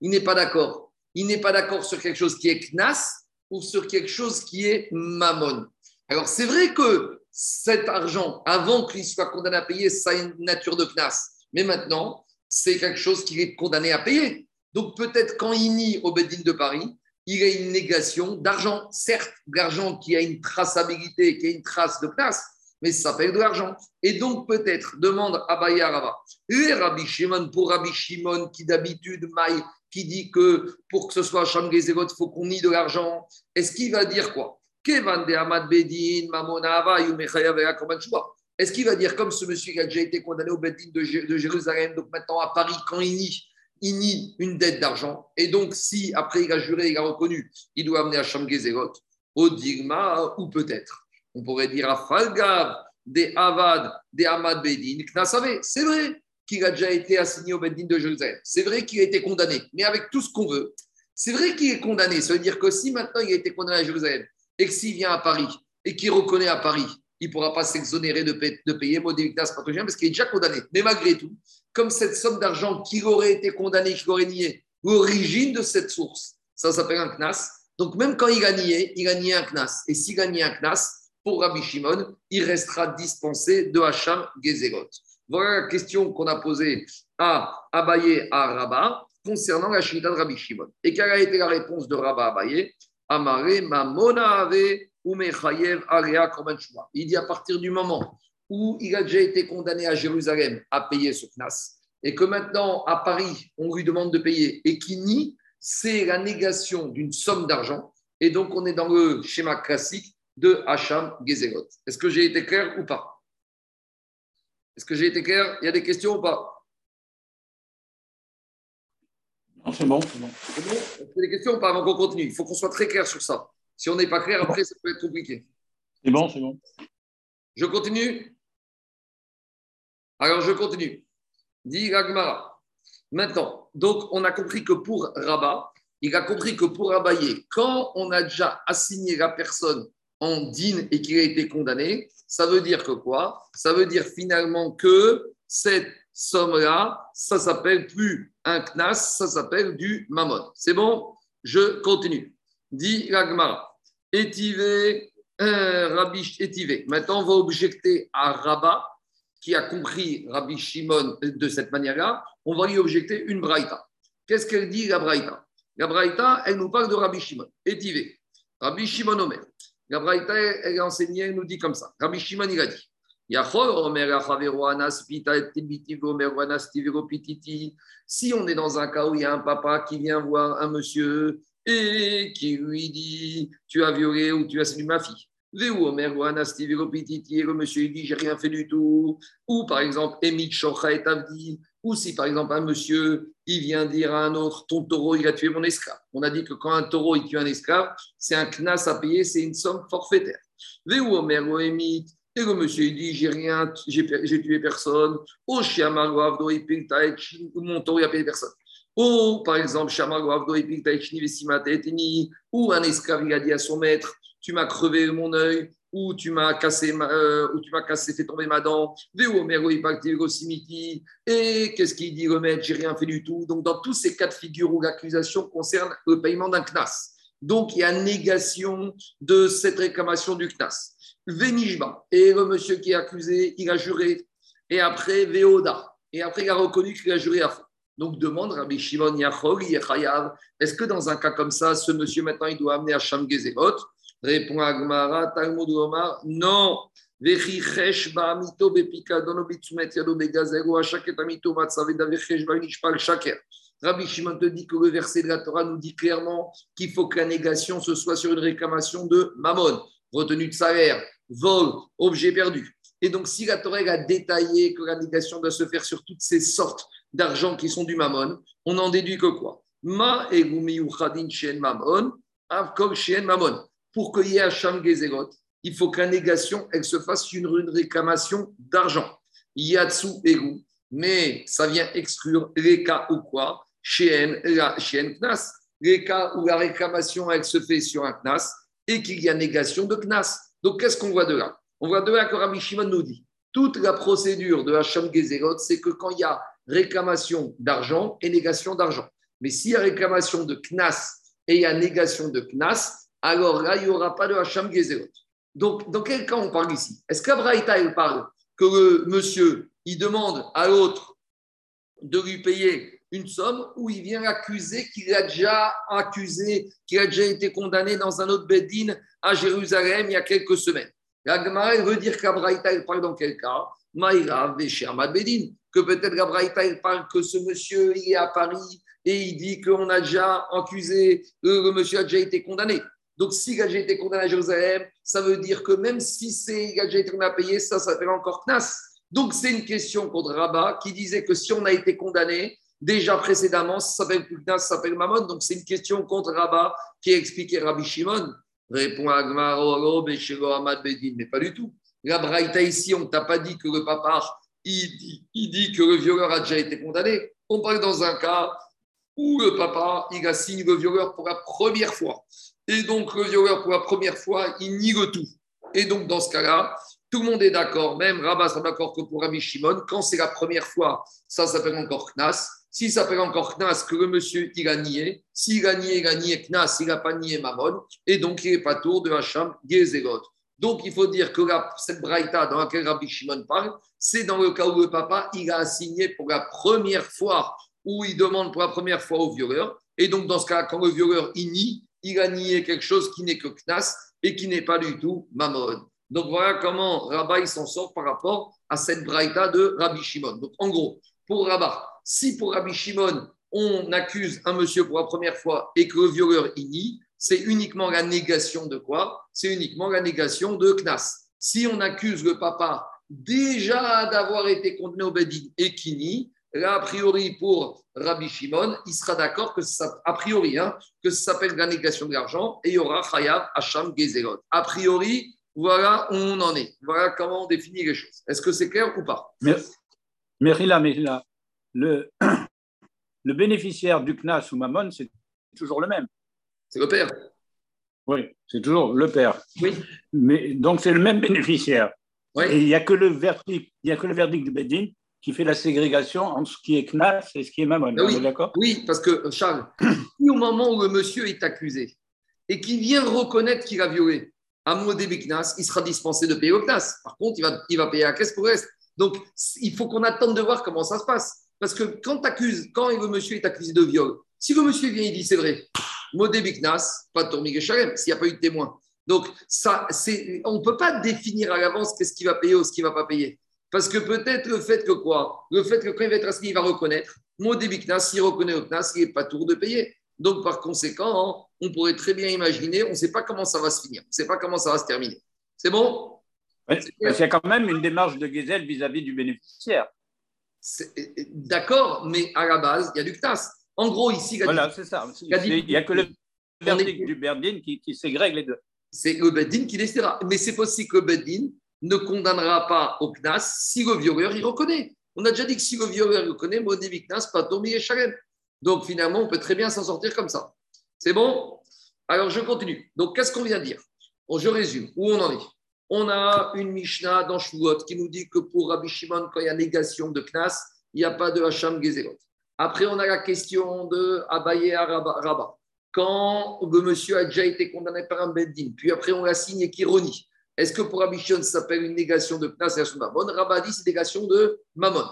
il n'est pas d'accord. Il n'est pas d'accord sur quelque chose qui est Knas ou sur quelque chose qui est Mammon. Alors c'est vrai que cet argent, avant qu'il soit condamné à payer, ça a une nature de Knas. Mais maintenant, c'est quelque chose qu'il est condamné à payer. Donc peut-être quand il nie au Beddin de Paris, il a une négation d'argent. Certes, l'argent qui a une traçabilité, qui a une trace de place, mais ça s'appelle de l'argent. Et donc, peut-être, demande à Rava, et Rabbi Shimon, pour Rabbi Shimon, qui d'habitude maille, qui dit que pour que ce soit Sham il faut qu'on nie de l'argent, est-ce qu'il va dire quoi? Est-ce qu'il va dire comme ce monsieur qui a déjà été condamné au Bedin de, Jérusalem, donc maintenant à Paris, quand il nie, il nie une dette d'argent. Et donc, si après il a juré, il a reconnu, il doit amener à Shamgezerot, au Digma, ou peut-être, on pourrait dire à Falgav, des Avad, des Ahmad Bedin, C'est vrai qu'il a déjà été assigné au Bedin de Jérusalem. C'est vrai qu'il a été condamné, mais avec tout ce qu'on veut. C'est vrai qu'il est condamné. Ça veut dire que si maintenant il a été condamné à Jérusalem et que s'il vient à Paris et qu'il reconnaît à Paris, il ne pourra pas s'exonérer de, de, payer Modélitas Patrogène parce qu'il est déjà condamné. Mais malgré tout, comme cette somme d'argent qui aurait été condamné, qui aurait nié, l'origine de cette source, ça s'appelle un knas. Donc même quand il a nié, il a nié un knas. Et s'il a nié un knas, pour Rabbi Shimon, il restera dispensé de Hacham Gezerot. Voilà la question qu'on a posée à Abaye à Rabat concernant la Shita de Rabbi Shimon. Et quelle a été la réponse de Rabat Abaye? Amare Mamona Il dit à partir du moment où il a déjà été condamné à Jérusalem à payer ce knas, et que maintenant à Paris, on lui demande de payer, et qui nie, c'est la négation d'une somme d'argent. Et donc, on est dans le schéma classique de Hacham Gezerot. Est-ce que j'ai été clair ou pas? Est-ce que j'ai été clair? Il y a des questions ou pas? C'est bon, c'est bon. C'est bon a des questions ou pas avant qu'on continue? Il faut qu'on soit très clair sur ça. Si on n'est pas clair, après, ça peut être compliqué. C'est bon, c'est bon. Je continue? Alors, je continue. Dit Ragmara. Maintenant, donc, on a compris que pour Rabat, il a compris que pour Abaye, quand on a déjà assigné la personne en dîne et qu'il a été condamné, ça veut dire que quoi? Ça veut dire finalement que cette somme-là, ça s'appelle plus un knas, ça s'appelle du mammon. C'est bon? Je continue. Dit Ragmara. Étivé, euh, Rabbi Étivé. Maintenant, on va objecter à Rabat, qui a compris Rabbi Shimon de cette manière-là. On va lui objecter une braïta. Qu'est-ce qu'elle dit, la braïta? La braïta, elle nous parle de Rabbi Shimon. Étivé. Rabbi Shimon Omer. La braïta, elle est enseignée, elle nous dit comme ça. Rabbi Shimon, il a dit. Si on est dans un cas où il y a un papa qui vient voir un monsieur et qui lui dit Tu as violé ou tu as séduit ma fille. Et le monsieur dit J'ai rien fait du tout. Ou par exemple, Emit et Avdi. Ou si par exemple un monsieur il vient dire à un autre Ton taureau, il a tué mon esclave. On a dit que quand un taureau il tue un esclave, c'est un knas à payer, c'est une somme forfaitaire. Et le monsieur il dit J'ai rien, j'ai tué personne. Ou mon taureau, il a payé personne. Ou, par exemple, ou un esclave a dit à son maître Tu m'as crevé mon œil, ou tu m'as cassé, euh, ou tu m'as cassé, fait tomber ma dent. Et qu'est-ce qu'il dit le maître? J'ai rien fait du tout. Donc, dans tous ces cas de figure où l'accusation concerne le paiement d'un CNAS. Donc, il y a négation de cette réclamation du CNAS. Venishba. Et le monsieur qui est accusé, il a juré. Et après, Veoda. Et après, il a reconnu qu'il a juré à fond. Donc demande Rabbi Shimon Yachol, est-ce que dans un cas comme ça, ce monsieur maintenant il doit amener à Sham Gezerot? Répond Agmara, Talmud Omar, non. Rabbi Shimon te dit que le verset de la Torah nous dit clairement qu'il faut que la négation ce soit sur une réclamation de mammon, retenue de salaire, vol, objet perdu. Et donc, si la Torah a détaillé que la négation doit se faire sur toutes ces sortes d'argent qui sont du mammon, on en déduit que quoi? Ma mammon, mammon. Pour qu'il y ait Hacham Gezerot, il faut que la négation, elle se fasse une, une réclamation d'argent. Yatsu egu, mais ça vient exclure les cas ou quoi? Chez Knas. Les cas où la réclamation, elle se fait sur un Knas et qu'il y a négation de Knas. Donc, qu'est-ce qu'on voit de là? On voit de là que Rabbi Shimon nous dit toute la procédure de Hacham Gezerot, c'est que quand il y a réclamation d'argent et négation d'argent. Mais s'il y a réclamation de Knas et il y a négation de Knas, alors là, il n'y aura pas de Hacham Gezerot. Donc, dans quel cas on parle ici? Est-ce qu'Abraïta, il parle que le monsieur, il demande à l'autre de lui payer une somme ou il vient accuser qu'il a déjà accusé, qu'il a déjà été condamné dans un autre Bedin à Jérusalem il y a quelques semaines. La Gemara, veut dire qu'Abraïta, parle dans quel cas? Maïra, Bedin. Que peut-être qu'Abraïta, il parle que ce monsieur, il est à Paris et il dit qu'on a déjà accusé, le monsieur a déjà été condamné. Donc, s'il a déjà été condamné à Jérusalem, ça veut dire que même si c'est, il a déjà été condamné à payer, ça s'appelle encore Knas. Donc, c'est une question contre Rabat qui disait que si on a été condamné, déjà précédemment, ça s'appelle plus Knas, ça s'appelle Mammon. Donc, c'est une question contre Rabat qui a expliqué Rabbi Shimon. Répond Agmar, oh, Ahmad Bedin, mais pas du tout. La Braïta ici, on t'a pas dit que le papa, il dit, dit que le violeur a déjà été condamné. On parle dans un cas où le papa, il a signé le violeur pour la première fois. Et donc, le violeur, pour la première fois, il nie le tout. Et donc, dans ce cas-là, tout le monde est d'accord, même Rabat sera d'accord que pour Rabbi Shimon, quand c'est la première fois, ça s'appelle encore Knas. S'il s'appelle encore Knas, que le monsieur, il a nié. S'il a nié, il a nié Knas, il n'a pas nié Mamon. Et donc, il n'est pas tour de Hacham Gezerot. Donc, il faut dire que cette braïta dans laquelle Rabbi Shimon parle, c'est dans le cas où le papa, il a assigné pour la première fois, où il demande pour la première fois au violeur. Et donc, dans ce cas, quand le violeur, il nie, il a nié quelque chose qui n'est que Knas et qui n'est pas du tout Mamon. Donc voilà comment Rabbi s'en sort par rapport à cette braïta de Rabbi Shimon. Donc en gros, pour Rabat, si pour Rabbi Shimon, on accuse un monsieur pour la première fois et que le violeur il nie, c'est uniquement la négation de quoi? C'est uniquement la négation de Knas. Si on accuse le papa déjà d'avoir été condamné au Bedin et qui nie, Là, a priori, pour Rabbi Shimon, il sera d'accord que ça, a priori, hein, que ça s'appelle la négation de l'argent et il y aura Chayav Hacham Gezerot. A priori, voilà où on en est. Voilà comment on définit les choses. Est-ce que c'est clair ou pas? Mérila, Mérila, le, (clears throat) le bénéficiaire du CNAS ou Mammon, c'est toujours le même. C'est le père. Oui, c'est toujours le père. Oui. Mais, donc, c'est le même bénéficiaire. Oui. Et il n'y a, que le verdict, il y a que le verdict du Bedin qui fait la ségrégation entre ce qui est CNAS et ce qui est Mammon. Oui, d'accord? Oui, parce que Charles, (clears throat) au moment où le monsieur est accusé et qu'il vient reconnaître qu'il a violé, à Modé Knas, il sera dispensé de payer au Knas. Par contre, il va, il va payer la caisse pour le reste. Donc, il faut qu'on attende de voir comment ça se passe. Parce que quand, quand le monsieur est accusé de viol, si le monsieur vient et dit c'est vrai, Modé Biknas, pas de Tourmig s'il n'y a pas eu de témoin. Donc, ça, on ne peut pas définir à l'avance qu'est-ce qu'il va payer ou ce qu'il ne va pas payer. Parce que peut-être le fait que quoi? Le fait que quand il va être assigné, il va reconnaître. Mon débit s'il reconnaît au CNAS, il n'est pas tour de payer. Donc, par conséquent, on pourrait très bien imaginer, on ne sait pas comment ça va se finir, on ne sait pas comment ça va se terminer. C'est bon? Il y a quand même une démarche de Gezel vis-à-vis du bénéficiaire. D'accord, mais à la base, il y a du CNAS. En gros, ici, voilà, c'est ça. Il n'y a que le verdict du Berdin qui, qui ségrègue les deux. C'est le Berdin qui décidera. Mais c'est possible que le Berdin ne condamnera pas au CNAS si le violeur il reconnaît. On a déjà dit que si le violeur reconnaît, Modévi CNAS, pas et Shalem. Donc finalement, on peut très bien s'en sortir comme ça. C'est bon? Alors je continue. Donc qu'est-ce qu'on vient de dire? Bon, Je résume. Où on en est? On a une Mishnah dans Shvuot qui nous dit que pour Rabbi Shimon, quand il y a négation de Knas, il n'y a pas de Hacham Gezerot. Après, on a la question de Abaye à Rabat. Quand le monsieur a déjà été condamné par un Beddin, puis après on l'a signé Kironi. Est-ce que pour Rabbi Shimon, ça s'appelle une négation de Knas et de Mammon? Rabba dit c'est négation de Mammon.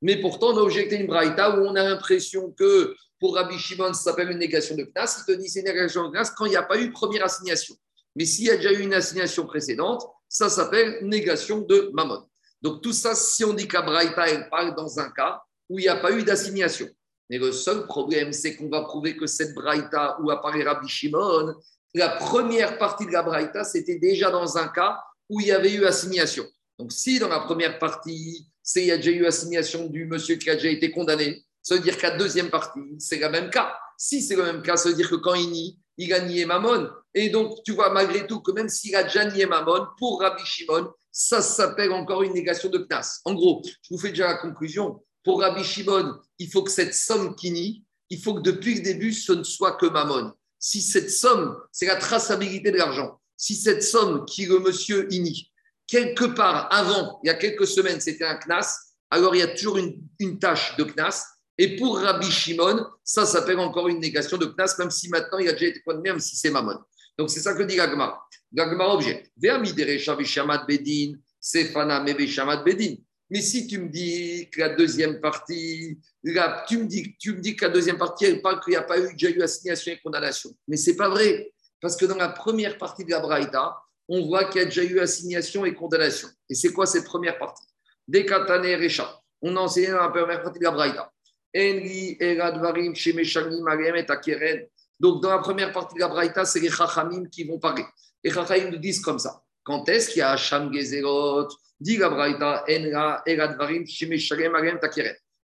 Mais pourtant, on a objecté une braïta où on a l'impression que pour Rabbi Shimon, ça s'appelle une négation de Knas. Il te dit c'est une négation de Knas quand il n'y a pas eu première assignation. Mais s'il y a déjà eu une assignation précédente, ça s'appelle négation de Mammon. Donc tout ça, si on dit que elle parle dans un cas où il n'y a pas eu d'assignation. Mais le seul problème, c'est qu'on va prouver que cette braïta où apparaît Rabbi Shimon, la première partie de la Braïta, c'était déjà dans un cas où il y avait eu assignation. Donc, si dans la première partie, c'est il y a déjà eu assignation du monsieur qui a déjà été condamné, ça veut dire qu'à deuxième partie, c'est le même cas. Si c'est le même cas, ça veut dire que quand il nie, il a nié Mammon. Et donc, tu vois, malgré tout, que même s'il a déjà nié Mammon, pour Rabbi Shimon, ça s'appelle encore une négation de Knas. En gros, je vous fais déjà la conclusion. Pour Rabbi Shimon, il faut que cette somme qui nie, il faut que depuis le début, ce ne soit que Mammon si cette somme, c'est la traçabilité de l'argent, si cette somme qui le monsieur ini, quelque part avant, il y a quelques semaines, c'était un Knas, alors il y a toujours une, une tâche de Knas. Et pour Rabbi Shimon, ça s'appelle encore une négation de Knas, même si maintenant il a déjà été condamné, même si c'est Mammon. Donc c'est ça que dit Gagmar. Gagmar objet. Bedin, Sefana Bedin. Mais si tu me dis que la deuxième partie, tu, me dis, que la deuxième partie, elle parle qu'il n'y a pas eu, déjà eu assignation et condamnation. Mais ce n'est pas vrai. Parce que dans la première partie de la Braïta, on voit qu'il y a déjà eu assignation et condamnation. Et c'est quoi cette première partie? Dekatane Recha. On a enseigné dans la première partie de la Braïta. Donc, dans la première partie de la Braïta, c'est les Chachamim qui vont parler. Les Chachamim nous disent comme ça. Quand est-ce qu'il y a Hacham Gezerot? Dit la Braïta,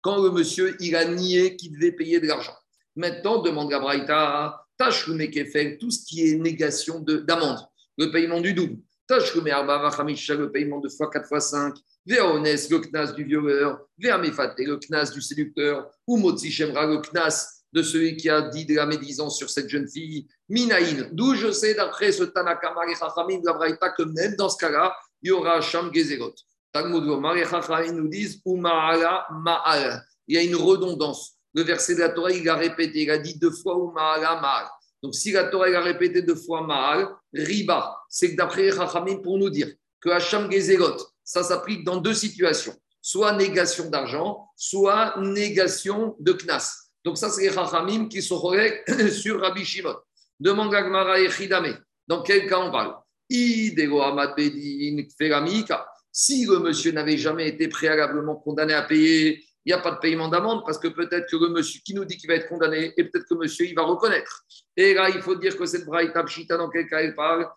Quand le monsieur, il a nié qu'il devait payer de l'argent. Maintenant, demande la Braïta, le tout ce qui est négation d'amende, le paiement du double. Tâche le paiement de fois 4 fois 5. Véones, le knas du violeur. Véamefate, le knas du séducteur. Ou Motsi Shemra, le knas de celui qui a dit de la médisance sur cette jeune fille. Minaïn, d'où je sais d'après ce Tanakama et Chachamim la Braïta que même dans ce cas-là, il y aura Sham Gezerot. Talmud Gomar et nous disent Umaala Ma'al. Il y a une redondance. Le verset de la Torah, il a répété, il a dit deux fois Umaala Ma'al. Donc si la Torah a répété deux fois Ma'al, Riba, c'est que d'après Chachamim pour nous dire que Hacham Gezerot, ça s'applique dans deux situations. Soit négation d'argent, soit négation de Knas. Donc ça, c'est les Chachamim qui sont (coughs) sur Rabbi Shimon. Demande à et Chidame. Dans quel cas on parle? Si le monsieur n'avait jamais été préalablement condamné à payer, il n'y a pas de paiement d'amende parce que peut-être que le monsieur qui nous dit qu'il va être condamné et peut-être que monsieur il va reconnaître. Et là, il faut dire que cette braïta pshita, dans quel cas elle parle?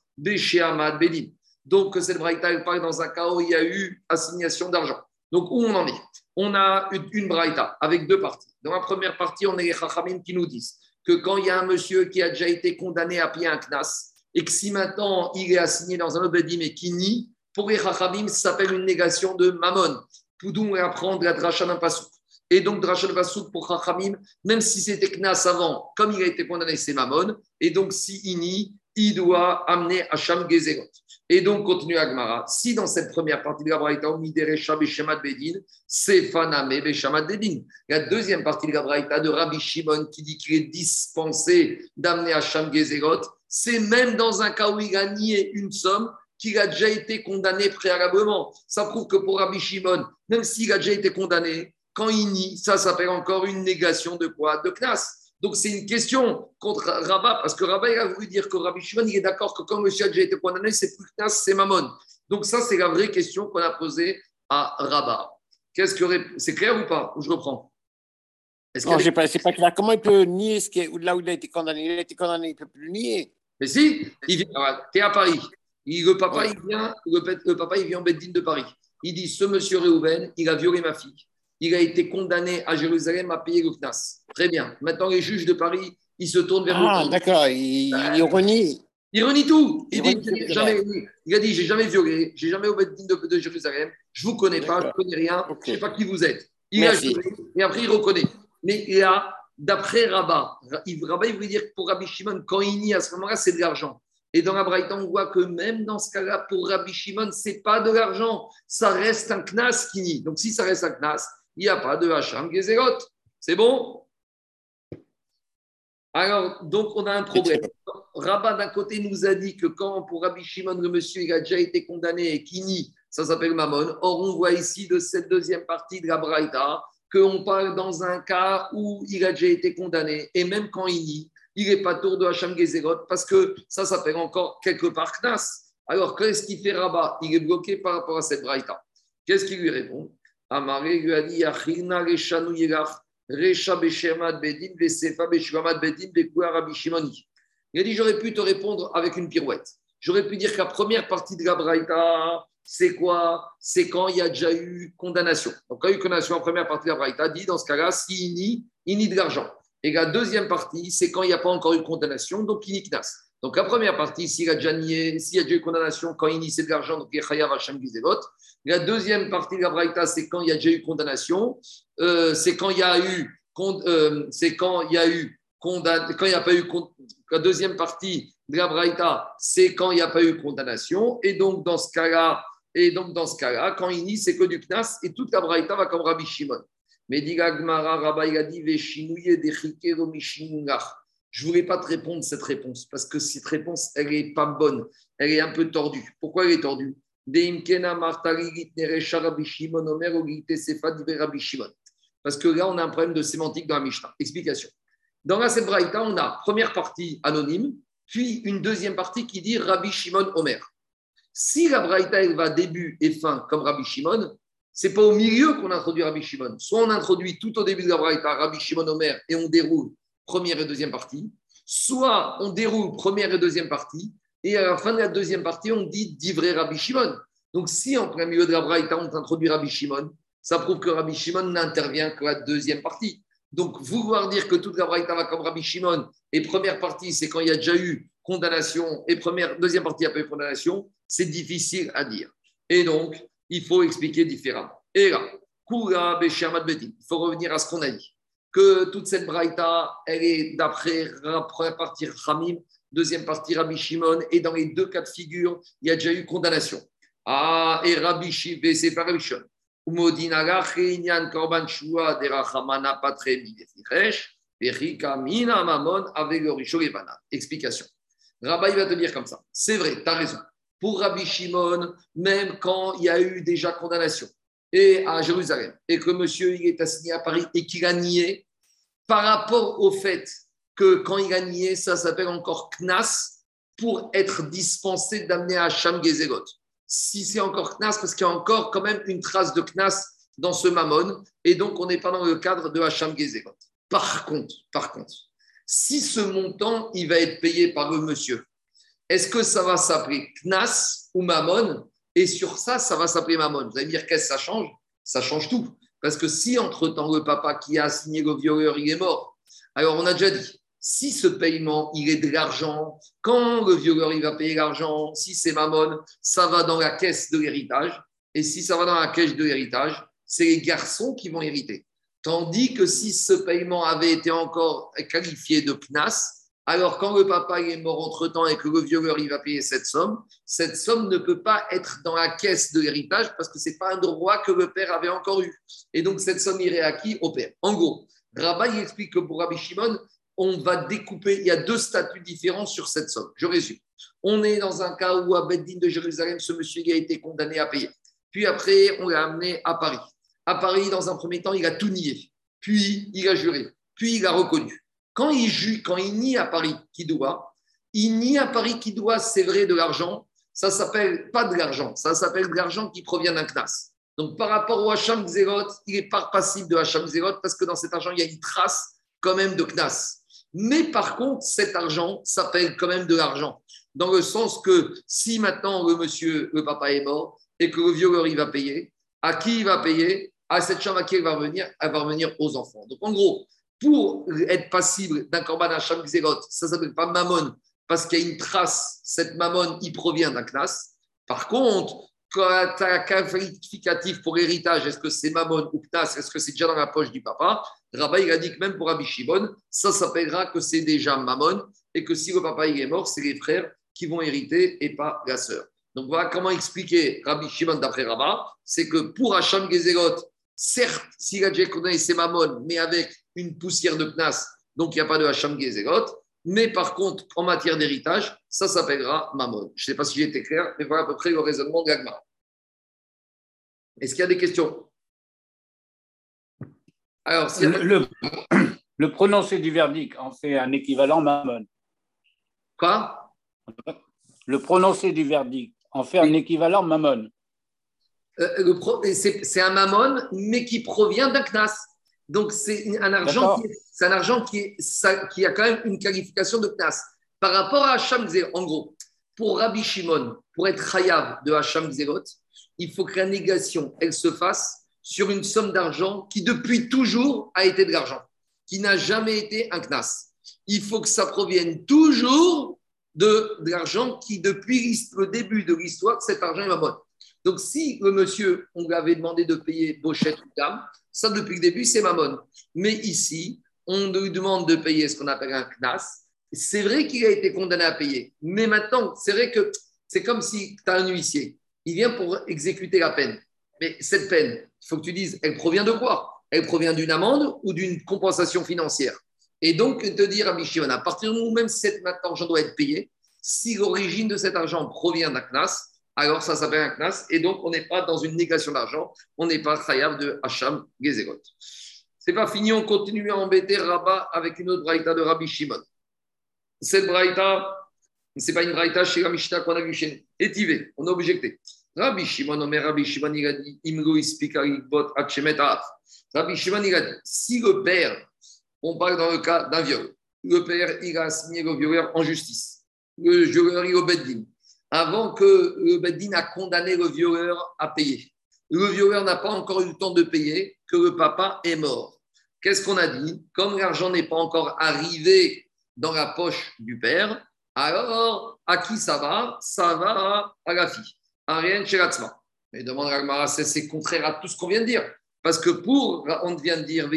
Amad Bedin. Donc, cette braïta, elle parle dans un cas où il y a eu assignation d'argent. Donc, où on en est? On a une braïta avec deux parties. Dans la première partie, on a les chachamim qui nous disent que quand il y a un monsieur qui a déjà été condamné à payer un knas, et que si maintenant il est assigné dans un obedim et qui nie, pour les chachamim, ça s'appelle une négation de mammon. Poudou et apprendre la dracha d'un Et donc, dracha d'un pour chachamim, même si c'était knas avant, comme il a été condamné, c'est mammon. Et donc, si il nie, il doit amener Hacham Gezerot. Et donc, continue Agmara. Si dans cette première partie de la Braïta, on Bedin, c'est Faname Beshamad Bedin. La deuxième partie de la Braïta de Rabbi Shimon qui dit qu'il est dispensé d'amener Hacham Gezerot, c'est même dans un cas où il a nié une somme qu'il a déjà été condamné préalablement. Ça prouve que pour Rabbi Shimon, même s'il a déjà été condamné, quand il nie, ça s'appelle encore une négation de quoi? De classe. Donc c'est une question contre Rabat, parce que Rabat il a voulu dire que Rabbi Shimon il est d'accord que quand monsieur a déjà été condamné, c'est plus que c'est Mammon. Donc ça, c'est la vraie question qu'on a posée à Rabat. Qu'est-ce que c'est clair ou pas? Je reprends? Non, pas, pas clair. Comment il peut nier ce qui est, là où il a été condamné? Il a été condamné, il ne peut plus le nier. Mais si, tu es à Paris. le papa, il vient, le, papa, il vient en Beddine de Paris. Il dit ce monsieur Réhouven, il a violé ma fille il a été condamné à Jérusalem à payer le Knas. Très bien. Maintenant, les juges de Paris, ils se tournent vers Ah, d'accord, il, il, renie. Il renie tout. Il, dit, jamais, il a dit J'ai jamais violé, j'ai jamais obéi de, de Jérusalem, je ne vous connais pas, je ne connais rien, je ne sais pas qui vous êtes. Il a juré, et après, il reconnaît. Mais il a, d'après Rabat, Rabat, il voulait dire que pour Rabbi Shimon, quand il nie à ce moment-là, c'est de l'argent. Et dans la Braïta, on voit que même dans ce cas-là, pour Rabbi Shimon, ce n'est pas de l'argent, ça reste un knas qui nie. Donc si ça reste un knas, il n'y a pas de Hacham Gezerot. C'est bon? Alors, donc, on a un problème. Rabat, d'un côté, nous a dit que quand, pour Rabbi Shimon, le monsieur, il a déjà été condamné et qu'il nie, ça s'appelle Mammon. Or, on voit ici de cette deuxième partie de la Braïta qu'on parle dans un cas où il a déjà été condamné. Et même quand il nie, il n'est pas tour de Hacham Gezerot parce que ça s'appelle encore quelque part Knas. Alors, qu'est-ce qu'il fait Rabat Il est bloqué par rapport à cette Braïta. Qu'est-ce qu'il lui répond? Amaré lui a dit Achina Reshanu Yelach, Resha Beshemat Bedin, Vesefa Beshramat Bedin, Bekouar. Il a dit J'aurais pu te répondre avec une pirouette. J'aurais pu dire que la première partie de la Braïta, c'est quoi? C'est quand il y a déjà eu condamnation. Donc, quand il y a eu condamnation en première partie de la Braïta, dit dans ce cas-là, s'il nie, il nie de l'argent. Et la deuxième partie, c'est quand il n'y a pas encore eu condamnation, donc il nie Knas. Donc la première partie, s'il a déjà y a déjà eu condamnation, quand il nie, c'est de l'argent, donc il y a Hashem. La deuxième partie de la Braïta, c'est quand il y a déjà eu condamnation, euh, c'est quand il y a eu, euh, quand il y a eu quand il n'y a pas eu la deuxième partie de la Braïta, c'est quand il n'y a pas eu condamnation. Et donc, dans ce cas-là, Et donc, dans ce cas-là, quand il nie, c'est que du Knas et toute la Braïta va comme Rabbi Shimon. Mais dit Je ne voulais pas te répondre cette réponse parce que cette réponse, elle n'est pas bonne. Elle est un peu tordue. Pourquoi elle est tordue? Parce que là, on a un problème de sémantique dans la Mishnah. Explication. Dans la Sebraïta, on a première partie anonyme, puis une deuxième partie qui dit Rabbi Shimon Omer. Si la Braïta va début et fin comme Rabbi Shimon, c'est pas au milieu qu'on introduit Rabbi Shimon. Soit on introduit tout au début de la Braïta Rabbi Shimon Omer et on déroule première et deuxième partie, soit on déroule première et deuxième partie et à la fin de la deuxième partie, on dit d'ivrer Rabbi Shimon. Donc si en plein milieu de la Braïta, on introduit Rabbi Shimon, ça prouve que Rabbi Shimon n'intervient que la deuxième partie. Donc, vouloir dire que toute la Braïta va comme Rabbi Shimon, et première partie, c'est quand il y a déjà eu condamnation, et première, deuxième partie, il n'y a pas eu condamnation, c'est difficile à dire. Et donc, il faut expliquer différemment. Et là, il faut revenir à ce qu'on a dit, que toute cette Braïta, elle est d'après la première partie Ramim, deuxième partie Rabbi Shimon, et dans les deux cas de figure, il y a déjà eu condamnation. Ah, et Rabbi Shimon, c'est pas Rabbi Shimon. Explication. Rabbi va te dire comme ça. C'est vrai, tu as raison. Pour Rabbi Shimon, même quand il y a eu déjà condamnation et à Jérusalem, et que monsieur est assigné à Paris et qu'il a nié, par rapport au fait que quand il a nié, ça s'appelle encore Knas pour être dispensé d'amener à Sham Gezegot si c'est encore Knas, parce qu'il y a encore quand même une trace de Knas dans ce Mammon, et donc on n'est pas dans le cadre de Hacham Gezerot. Par contre, par contre, si ce montant, il va être payé par le monsieur, est-ce que ça va s'appeler Knas ou Mammon? Et sur ça, ça va s'appeler Mammon. Vous allez me dire qu'est-ce que ça change? Ça change tout. Parce que si entre-temps le papa qui a signé le violeur, il est mort, alors on a déjà dit, si ce paiement, il est de l'argent, quand le violeur, il va payer l'argent, si c'est mammon, ça va dans la caisse de l'héritage. Et si ça va dans la caisse de l'héritage, c'est les garçons qui vont hériter. Tandis que si ce paiement avait été encore qualifié de PNAS, alors quand le papa est mort entre-temps et que le violeur il va payer cette somme, cette somme ne peut pas être dans la caisse de l'héritage parce que ce n'est pas un droit que le père avait encore eu. Et donc cette somme irait à qui Au père. En gros, Rabat explique que pour Rabbi Shimon, on va découper, il y a deux statuts différents sur cette somme. Je résume. On est dans un cas où à Beddin de Jérusalem, ce monsieur a été condamné à payer. Puis après, on l'a amené à Paris. À Paris, dans un premier temps, il a tout nié. Puis il a juré. Puis il a reconnu. Quand il, quand il nie à Paris qui doit, il nie à Paris qui doit, c'est vrai, de l'argent. Ça s'appelle pas de l'argent, ça s'appelle de l'argent qui provient d'un CNAS. Donc par rapport au Hacham Zerot, il est pas passible de Hacham Zerot parce que dans cet argent, il y a une trace quand même de CNAS. Mais par contre, cet argent s'appelle quand même de l'argent. Dans le sens que si maintenant le monsieur, le papa est mort et que le violeur il va payer, à qui il va payer? À cette chambre à qui elle va revenir Elle va revenir aux enfants. Donc en gros, pour être passible d'un corban à Sham ça ne s'appelle pas mammon parce qu'il y a une trace. Cette mammon, il provient d'un knas. Par contre, quand tu as un qualificatif pour l'héritage, est-ce que c'est Mammon ou Knas, est-ce que c'est déjà dans la poche du papa? Rabbi, il a dit que même pour Rabbi Shimon, ça s'appellera que c'est déjà Mammon et que si le papa est mort, c'est les frères qui vont hériter et pas la sœur. Donc voilà comment expliquer Rabbi Shimon d'après Rabat c'est que pour Hacham Gezerot, certes, s'il a déjà condamné, c'est Mammon, mais avec une poussière de Knas, donc il n'y a pas de Hacham Gezerot. Mais par contre, en matière d'héritage, ça s'appellera Mammon. Je ne sais pas si j'ai été clair, mais voilà à peu près le raisonnement de l'Agma. Est-ce qu'il y a des questions? Alors, le, prononcé du verdict en fait un équivalent Mammon. Quoi? Le prononcé du verdict en fait un équivalent Mammon. Euh, c'est un Mammon, mais qui provient d'un Knas. Donc, c'est un argent, qui, un argent qui, est, qui a quand même une qualification de Knas. Par rapport à Hacham en gros, pour Rabbi Shimon, pour être Chayav de Hacham il faut que la négation, elle se fasse sur une somme d'argent qui, depuis toujours, a été de l'argent, qui n'a jamais été un Knas. Il faut que ça provienne toujours de, l'argent qui, depuis le début de l'histoire, cet argent est ma Donc, si le monsieur, on lui avait demandé de payer Bochette ou Dame, ça, depuis le début, c'est Mammon. Mais ici, on lui demande de payer ce qu'on appelle un knas. C'est vrai qu'il a été condamné à payer. Mais maintenant, c'est vrai que c'est comme si tu as un huissier. il vient pour exécuter la peine. Mais cette peine, il faut que tu dises, elle provient de quoi? Elle provient d'une amende ou d'une compensation financière? Et donc, te dire à Michion, à partir du moment où même cet argent doit être payé, si l'origine de cet argent provient d'un CNAS, alors ça s'appelle un CNAS, et donc on n'est pas dans une négation d'argent, on n'est pas khayab de Hacham Gezegot. C'est pas fini, on continue à embêter Rabat avec une autre braïta de Rabbi Shimon. Cette braïta, ce n'est pas une braïta chez la Mishnah qu'on a vu chez on a objecté. Rabbi Shimon, Omer Rabbi Shimon, il a dit Imgo bot Rabbi Shimon, il a dit si le père, on parle dans le cas d'un viol, le père, il a assigné le violeur en justice. Le violeur, il est au. Avant que le Beddin a condamné le violeur à payer. Le violeur n'a pas encore eu le temps de payer, que le papa est mort. Qu'est-ce qu'on a dit? Comme l'argent n'est pas encore arrivé dans la poche du père, alors à qui ça va? Ça va à la fille. Rien chez Mais demande à c'est contraire à tout ce qu'on vient de dire. Parce que pour, on vient de dire,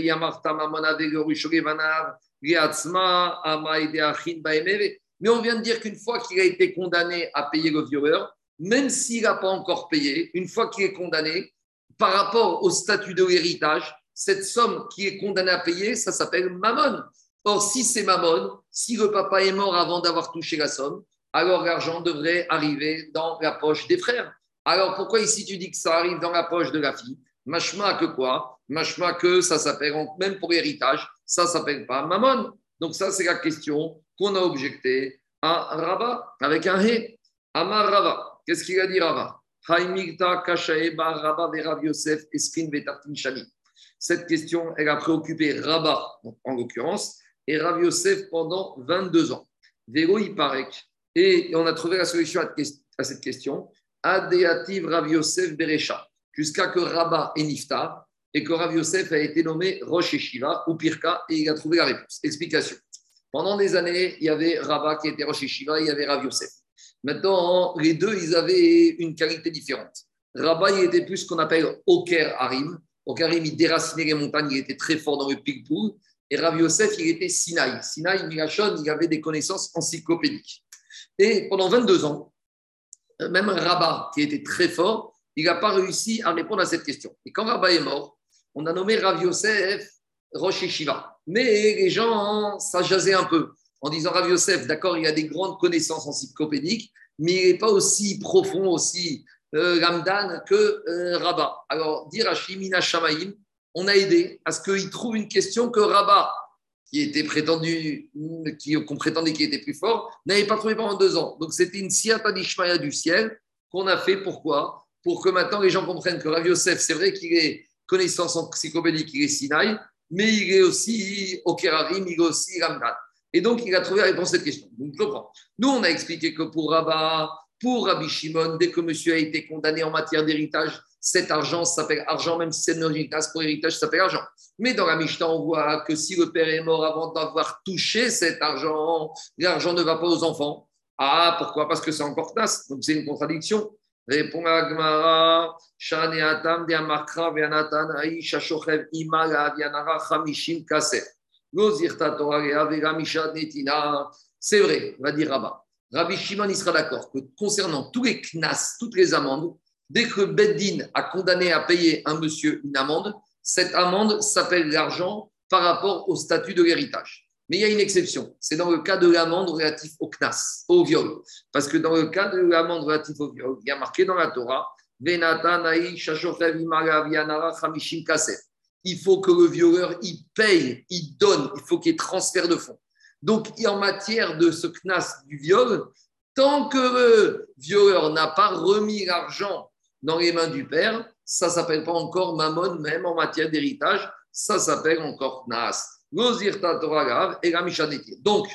mais on vient de dire qu'une fois qu'il a été condamné à payer le violeur, même s'il n'a pas encore payé, une fois qu'il est condamné, par rapport au statut de l'héritage, cette somme qui est condamnée à payer, ça s'appelle mammon. Or, si c'est mammon, si le papa est mort avant d'avoir touché la somme, alors l'argent devrait arriver dans la poche des frères. Alors, pourquoi ici tu dis que ça arrive dans la poche de la fille? Machma que quoi? Machma que ça s'appelle, même pour l'héritage, ça s'appelle pas mammon. Donc, ça, c'est la question qu'on a objecté à Rabat avec un hé. Amar Rabat. Qu'est-ce qu'il a dit Rava? Cette question, elle a préoccupé Rabat, en l'occurrence, et Rav Yosef pendant 22 ans. Vélo, il paraît. Et on a trouvé la solution à cette question. Adéativ Rav Yosef Berecha. Jusqu'à que Rabat est Nifta et que Rav Yosef a été nommé Rosh Shiva ou Pirka et il a trouvé la réponse. Explication. Pendant des années, il y avait Rabat qui était Rosh Shiva et il y avait Rav Yosef. Maintenant, les deux, ils avaient une qualité différente. Rabat, il était plus ce qu'on appelle Oker Harim. Oker Harim, il déracinait les montagnes, il était très fort dans le pigpool. Et Rav Yosef, il était Sinaï. Sinaï, Migashon, il avait des connaissances encyclopédiques. Et pendant 22 ans, même Rabat, qui était très fort, il n'a pas réussi à répondre à cette question. Et quand Rabat est mort, on a nommé Rav Yosef Rosh Shiva. Mais les gens, ça jasait un peu en disant Rav Yosef, d'accord, il a des grandes connaissances encyclopédiques, mais il n'est pas aussi profond, aussi euh, que euh, Rabat. Alors, dire à Shimina Shamaim, on a aidé à ce qu'il trouve une question que Rabat, qui était prétendu, qu'on prétendait qu'il était plus fort, n'avait pas trouvé pendant deux ans. Donc, c'était une siata d'Ishmaïa du ciel qu'on a fait. Pourquoi? Pour que maintenant les gens comprennent que Rav Yosef, c'est vrai qu'il est connaissance encyclopédique, il est Sinaï, mais il est aussi Okerarim, il est aussi Ramdan. Et donc, il a trouvé la réponse à cette question. Donc, je comprends. Nous, on a expliqué que pour Rabat, pour Rabbi Shimon, dès que monsieur a été condamné en matière d'héritage, cet argent s'appelle argent, même si c'est non héritage pour héritage, ça s'appelle argent. Mais dans la Mishnah, on voit que si le père est mort avant d'avoir touché cet argent, l'argent ne va pas aux enfants. Ah, pourquoi? Parce que c'est encore tasse. Donc, c'est une contradiction. Répond à Gmara, Shaneatam, Diamakra, Vianatan, Shochev, Imala, Vianara, Chamishim, Kasef. C'est vrai, va dire Rabba. Rabbi Shimon, il sera d'accord que concernant tous les knas, toutes les amendes, dès que Beddin a condamné à payer un monsieur une amende, cette amende s'appelle l'argent par rapport au statut de l'héritage. Mais il y a une exception, c'est dans le cas de l'amende relative au knas, au viol. Parce que dans le cas de l'amende relative au viol, il y a marqué dans la Torah, il faut que le violeur, il paye, il donne, il faut qu'il y ait transfert de fonds. Donc, en matière de ce CNAS du viol, tant que le violeur n'a pas remis l'argent dans les mains du père, ça s'appelle pas encore mammon, même en matière d'héritage, ça s'appelle encore la Donc,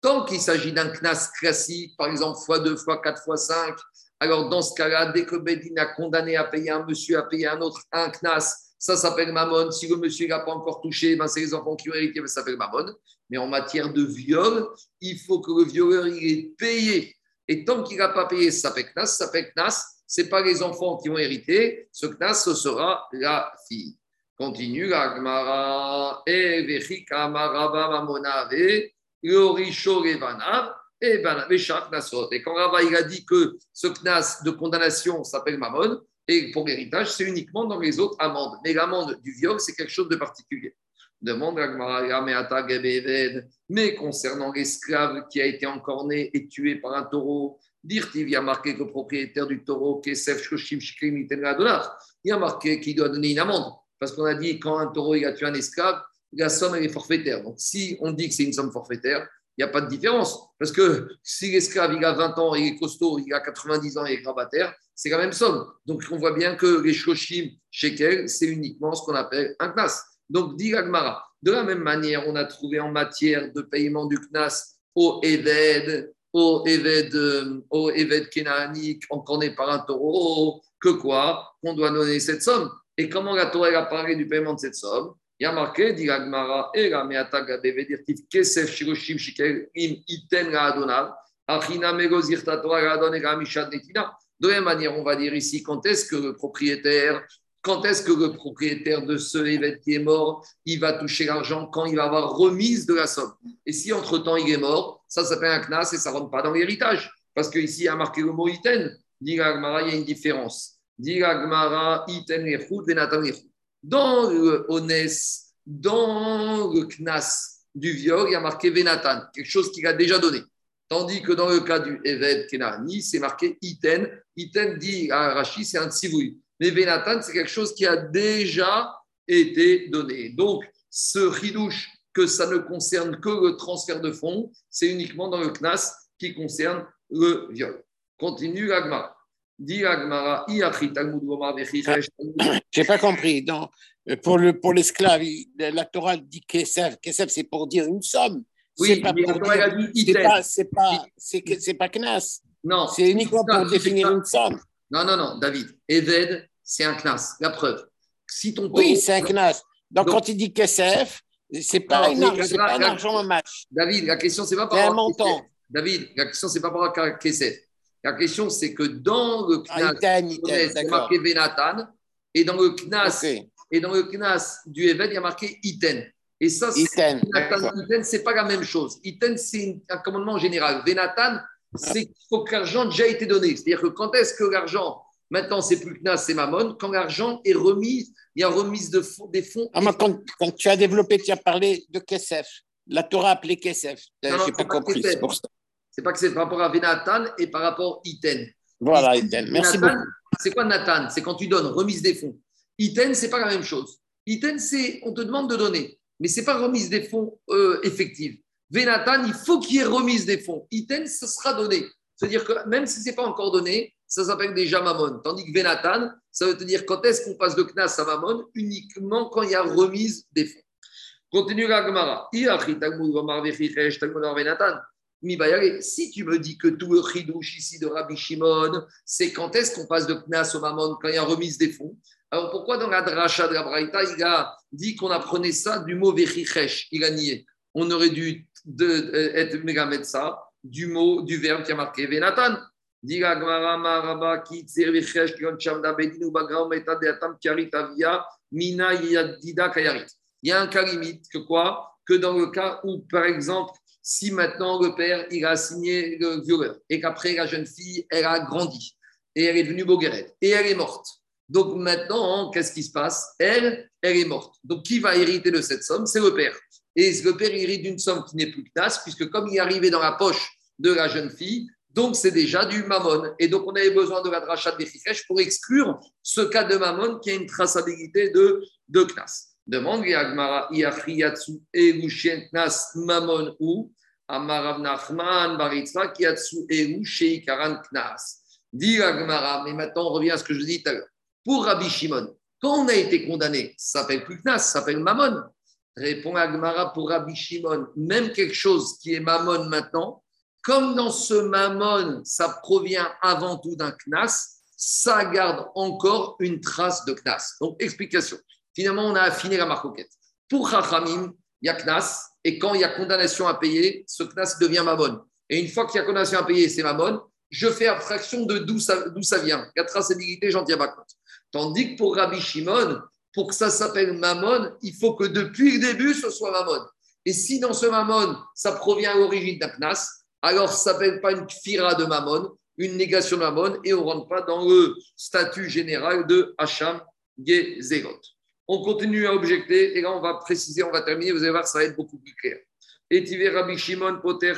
tant qu'il s'agit d'un CNAS classique, par exemple x2, x4, x5, alors dans ce cas-là, dès que Bedin a condamné à payer un monsieur, à payer un autre, un CNAS, ça s'appelle mammon. Si le monsieur n'a pas encore touché, ben c'est les enfants qui ont hérité, ça s'appelle mammon. Mais en matière de viol, il faut que le violeur il est payé. Et tant qu'il n'a pas payé, ça s'appelle knas. Ça s'appelle knas. Ce n'est pas les enfants qui ont hérité. Ce knas, ce sera la fille. Continue la Gemara. Levanav. Et ben, Et quand Rava il a dit que ce knas de condamnation s'appelle Mammon, et pour l'héritage, c'est uniquement dans les autres amendes. Mais l'amende du viol, c'est quelque chose de particulier. Demande mais concernant l'esclave qui a été encorné et tué par un taureau, il y a marqué que le propriétaire du taureau, il a marqué qu'il doit donner une amende. Parce qu'on a dit quand un taureau il a tué un esclave, la somme elle est forfaitaire. Donc si on dit que c'est une somme forfaitaire, il n'y a pas de différence. Parce que si l'esclave il a 20 ans, il est costaud, il a 90 ans, il est gravataire, c'est la même somme. Donc on voit bien que les shoshim shekel, c'est uniquement ce qu'on appelle un knas. Donc dit Agmara. De la même manière, on a trouvé en matière de paiement du knas au Eved, au Eved, euh, au Eved Kenanik, est par un taureau, que quoi Qu'on doit donner cette somme. Et comment la Torah a parlé du paiement de cette somme? Il y a marqué, dit Agmara, et la meataga devedirtif kesef shiroshim shikel im iten la achina megozirta Torah la adon la mishad netina. De la même manière, on va dire ici, quand est-ce que le propriétaire quand est-ce que le propriétaire de ce évêque qui est mort, il va toucher l'argent quand il va avoir remise de la somme? Et si entre-temps il est mort, ça s'appelle un knas et ça ne rentre pas dans l'héritage. Parce qu'ici, il y a marqué le mot iten. Dit il y a une différence. Dit iten Dans le ones, dans le knas du viol, il y a marqué venatan, quelque chose qu'il a déjà donné. Tandis que dans le cas du évêque Kenani, c'est marqué iten. Iten dit à Rashi, c'est un tsivouille. Mais Benatan, c'est quelque chose qui a déjà été donné. Donc, ce ridouche, que ça ne concerne que le transfert de fonds, c'est uniquement dans le CNAS qui concerne le viol. Continue l'agmara. Dit l'agmara, Je n'ai pas compris. pour, le, pour l'esclave, la Torah dit Kesef. Kesef, c'est pour dire une somme. Oui, pas pour dire, c'est pas, c'est pas, Knas. Non. C'est uniquement pour définir une somme. Non, non, non, David. Eved, c'est un classe. La preuve. Si ton oui, c'est un classe. Donc, quand il dit KSF, c'est pas, pas un argent en match. David, la question, c'est pas par rapport montant. David, la question, c'est pas par rapport à KSF. La question, c'est que dans le ah, CNAS, c'est marqué Venatan, et dans le CNAS, et dans le CNAS du Eved, il y a marqué Iten. Et ça, c'est Iten, c'est pas la même chose. Iten, c'est un commandement général. Venatan, c'est qu'il faut que l'argent ait déjà été donné. C'est-à-dire que quand est-ce que l'argent, maintenant c'est plus Knas, c'est Mammon, quand l'argent est remis, il y a remise de des fonds. Ah, quand, quand, tu as développé, tu as parlé de Kesef. La Torah appelée Kesef. Je n'ai pas compris, c'est pour ça. C'est pas que c'est par rapport à Venatan et par rapport à Iten. Voilà, Iten. Merci beaucoup. C'est quoi Nathan? C'est quand tu donnes remise des fonds. Iten, c'est pas la même chose. Iten, c'est on te demande de donner, mais c'est pas remise des fonds euh, effective. Venatan, il faut qu'il y ait remise des fonds. Iten, ce sera donné. C'est-à-dire que même si ce n'est pas encore donné, ça s'appelle déjà Mammon. Tandis que Venatan, ça veut dire quand est-ce qu'on passe de Knas à Mammon? Uniquement quand il y a remise des fonds. Continue la Gemara. Si tu me dis que tout le chidouche ici de Rabbi Shimon, c'est quand est-ce qu'on passe de Knas au Mammon quand il y a remise des fonds? Alors pourquoi dans la dracha de la Braïta, il a dit qu'on apprenait ça du mot Vechichesh Il a nié. On aurait dû de, euh, être ça du mot, du verbe qui a marqué Venatan. Il y a un cas limite que quoi? Que dans le cas où, par exemple, si maintenant le père il a signé le violeur et qu'après la jeune fille elle a grandi et elle est devenue boguerette et elle est morte. Donc maintenant, qu'est-ce qui se passe? Elle, elle est morte. Donc qui va hériter de cette somme? C'est le père. Et le père hérite d'une somme qui n'est plus que tasse, puisque comme il est arrivé dans la poche de la jeune fille, donc c'est déjà du mammon. Et donc on avait besoin de la drachat des pour exclure ce cas de mammon qui a une traçabilité de, knas. Demande Yagmara, Iachriyatsu, Erushen Knas, Mammon ou Amarav Nachman, Baritzra, Kiatsu, Eru, Sheikaran Knas. Dit Agmara, mais maintenant on revient à ce que je dis tout à l'heure. Pour Rabbi Shimon, quand on a été condamné, ça s'appelle plus Knas, ça s'appelle Mammon. Répond Agmara pour Rabbi Shimon, même quelque chose qui est Mammon maintenant, comme dans ce Mammon, ça provient avant tout d'un Knas, ça garde encore une trace de Knas. Donc, explication. Finalement, on a affiné la marcoquette. Pour Chachamim, il y a Knas, et quand il y a condamnation à payer, ce Knas devient Mammon. Et une fois qu'il y a condamnation à payer, c'est Mammon, je fais abstraction de d'où ça, vient. Il y a traçabilité, j'en tiens pas compte. Tandis que pour Rabbi Shimon, pour que ça s'appelle Mammon, il faut que depuis le début, ce soit Mammon. Et si dans ce Mammon, ça provient à l'origine d'Aknas, alors ça ne s'appelle pas une fira de Mammon, une négation de Mammon, et on ne rentre pas dans le statut général de Hacham Gezerot. On continue à objecter, et là on va préciser, on va terminer, vous allez voir, ça va être beaucoup plus clair. Et Rabbi Shimon Poter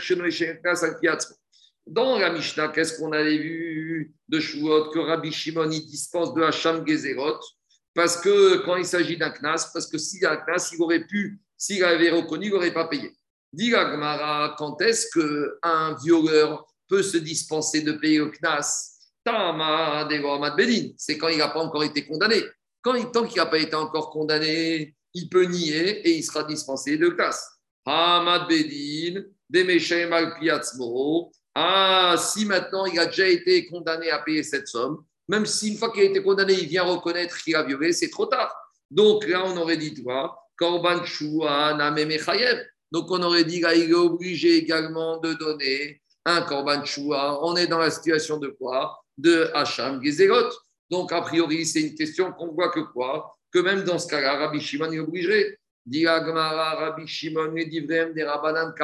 Dans la Mishnah, qu'est-ce qu'on avait vu de Shuot que Rabbi Shimon il dispense de Hacham Gezerot? Parce que quand il s'agit d'un knas, parce que s'il y a un knas, il aurait pu, s'il avait reconnu, il n'aurait pas payé. Dit Gmara, quand est-ce qu'un violeur peut se dispenser de payer le knas? C'est quand il n'a pas encore été condamné. Quand, tant qu'il n'a pas été encore condamné, il peut nier et il sera dispensé de knas. Hamad Bedin, Ah, si maintenant il a déjà été condamné à payer cette somme, même si une fois qu'il a été condamné, il vient reconnaître qu'il a violé, c'est trop tard. Donc là, on aurait dit, toi, Korban Shua, Namemechayev. Donc on aurait dit, là, il est obligé également de donner un Korban Shua. On est dans la situation de quoi? De Hacham Gezerot. Donc a priori, c'est une question qu'on voit que quoi? Que même dans ce cas-là, Rabbi Shimon est obligé. Rabbi Shimon, des Rabbanan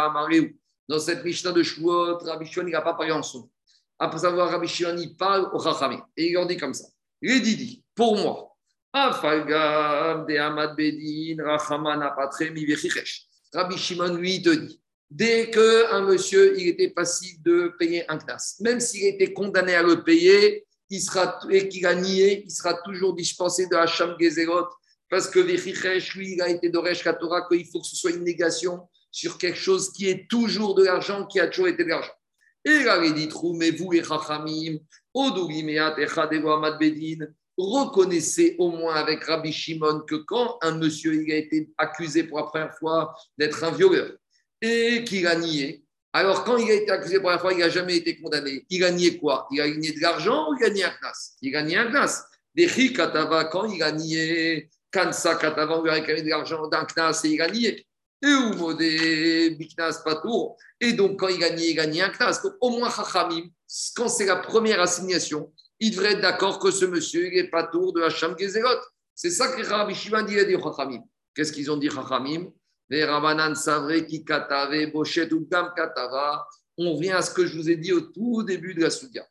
Dans cette Mishnah de Shuot, Rabbi Shimon, n'a pas parlé en son. Après savoir, Rabbi Shimon, il parle au Chachamim. Et il leur dit comme ça. Il dit, pour moi, Afalgam de Amad Bedin, Rachaman Apatre, Mivechichesh. Rabbi Shimon, lui, te dit dès qu'un monsieur il était passif de payer un knas, même s'il était condamné à le payer, il sera, et qu'il a nié, il sera toujours dispensé de Hacham Gezerot, parce que Vechichesh, lui, il a été d'Oresh Torah, qu'il faut que ce soit une négation sur quelque chose qui est toujours de l'argent, qui a toujours été de l'argent. Et il avait dit, mais vous et Chachamim, Odugimeat et Amad Bedin, reconnaissez au moins avec Rabbi Shimon que quand un monsieur il a été accusé pour la première fois d'être un violeur et qu'il a nié, alors quand il a été accusé pour la première fois, il n'a jamais été condamné. Il a nié quoi? Il a nié de l'argent ou il a nié un knas Il a nié un knas. Des katava, quand il a nié, kansa katava, on lui a réclamé de l'argent d'un knas et il a nié. Et biknas patour. Et donc quand il a nié, il a nié un knas. Donc au moins quand c'est la première assignation, il devrait être d'accord que ce monsieur n'est pas tour de Hacham Gezerot. C'est ça que Rabbi Shimon dit à Chachamim. Qu'est-ce qu'ils ont dit Chachamim? On vient à ce que je vous ai dit au tout début de la Soudia.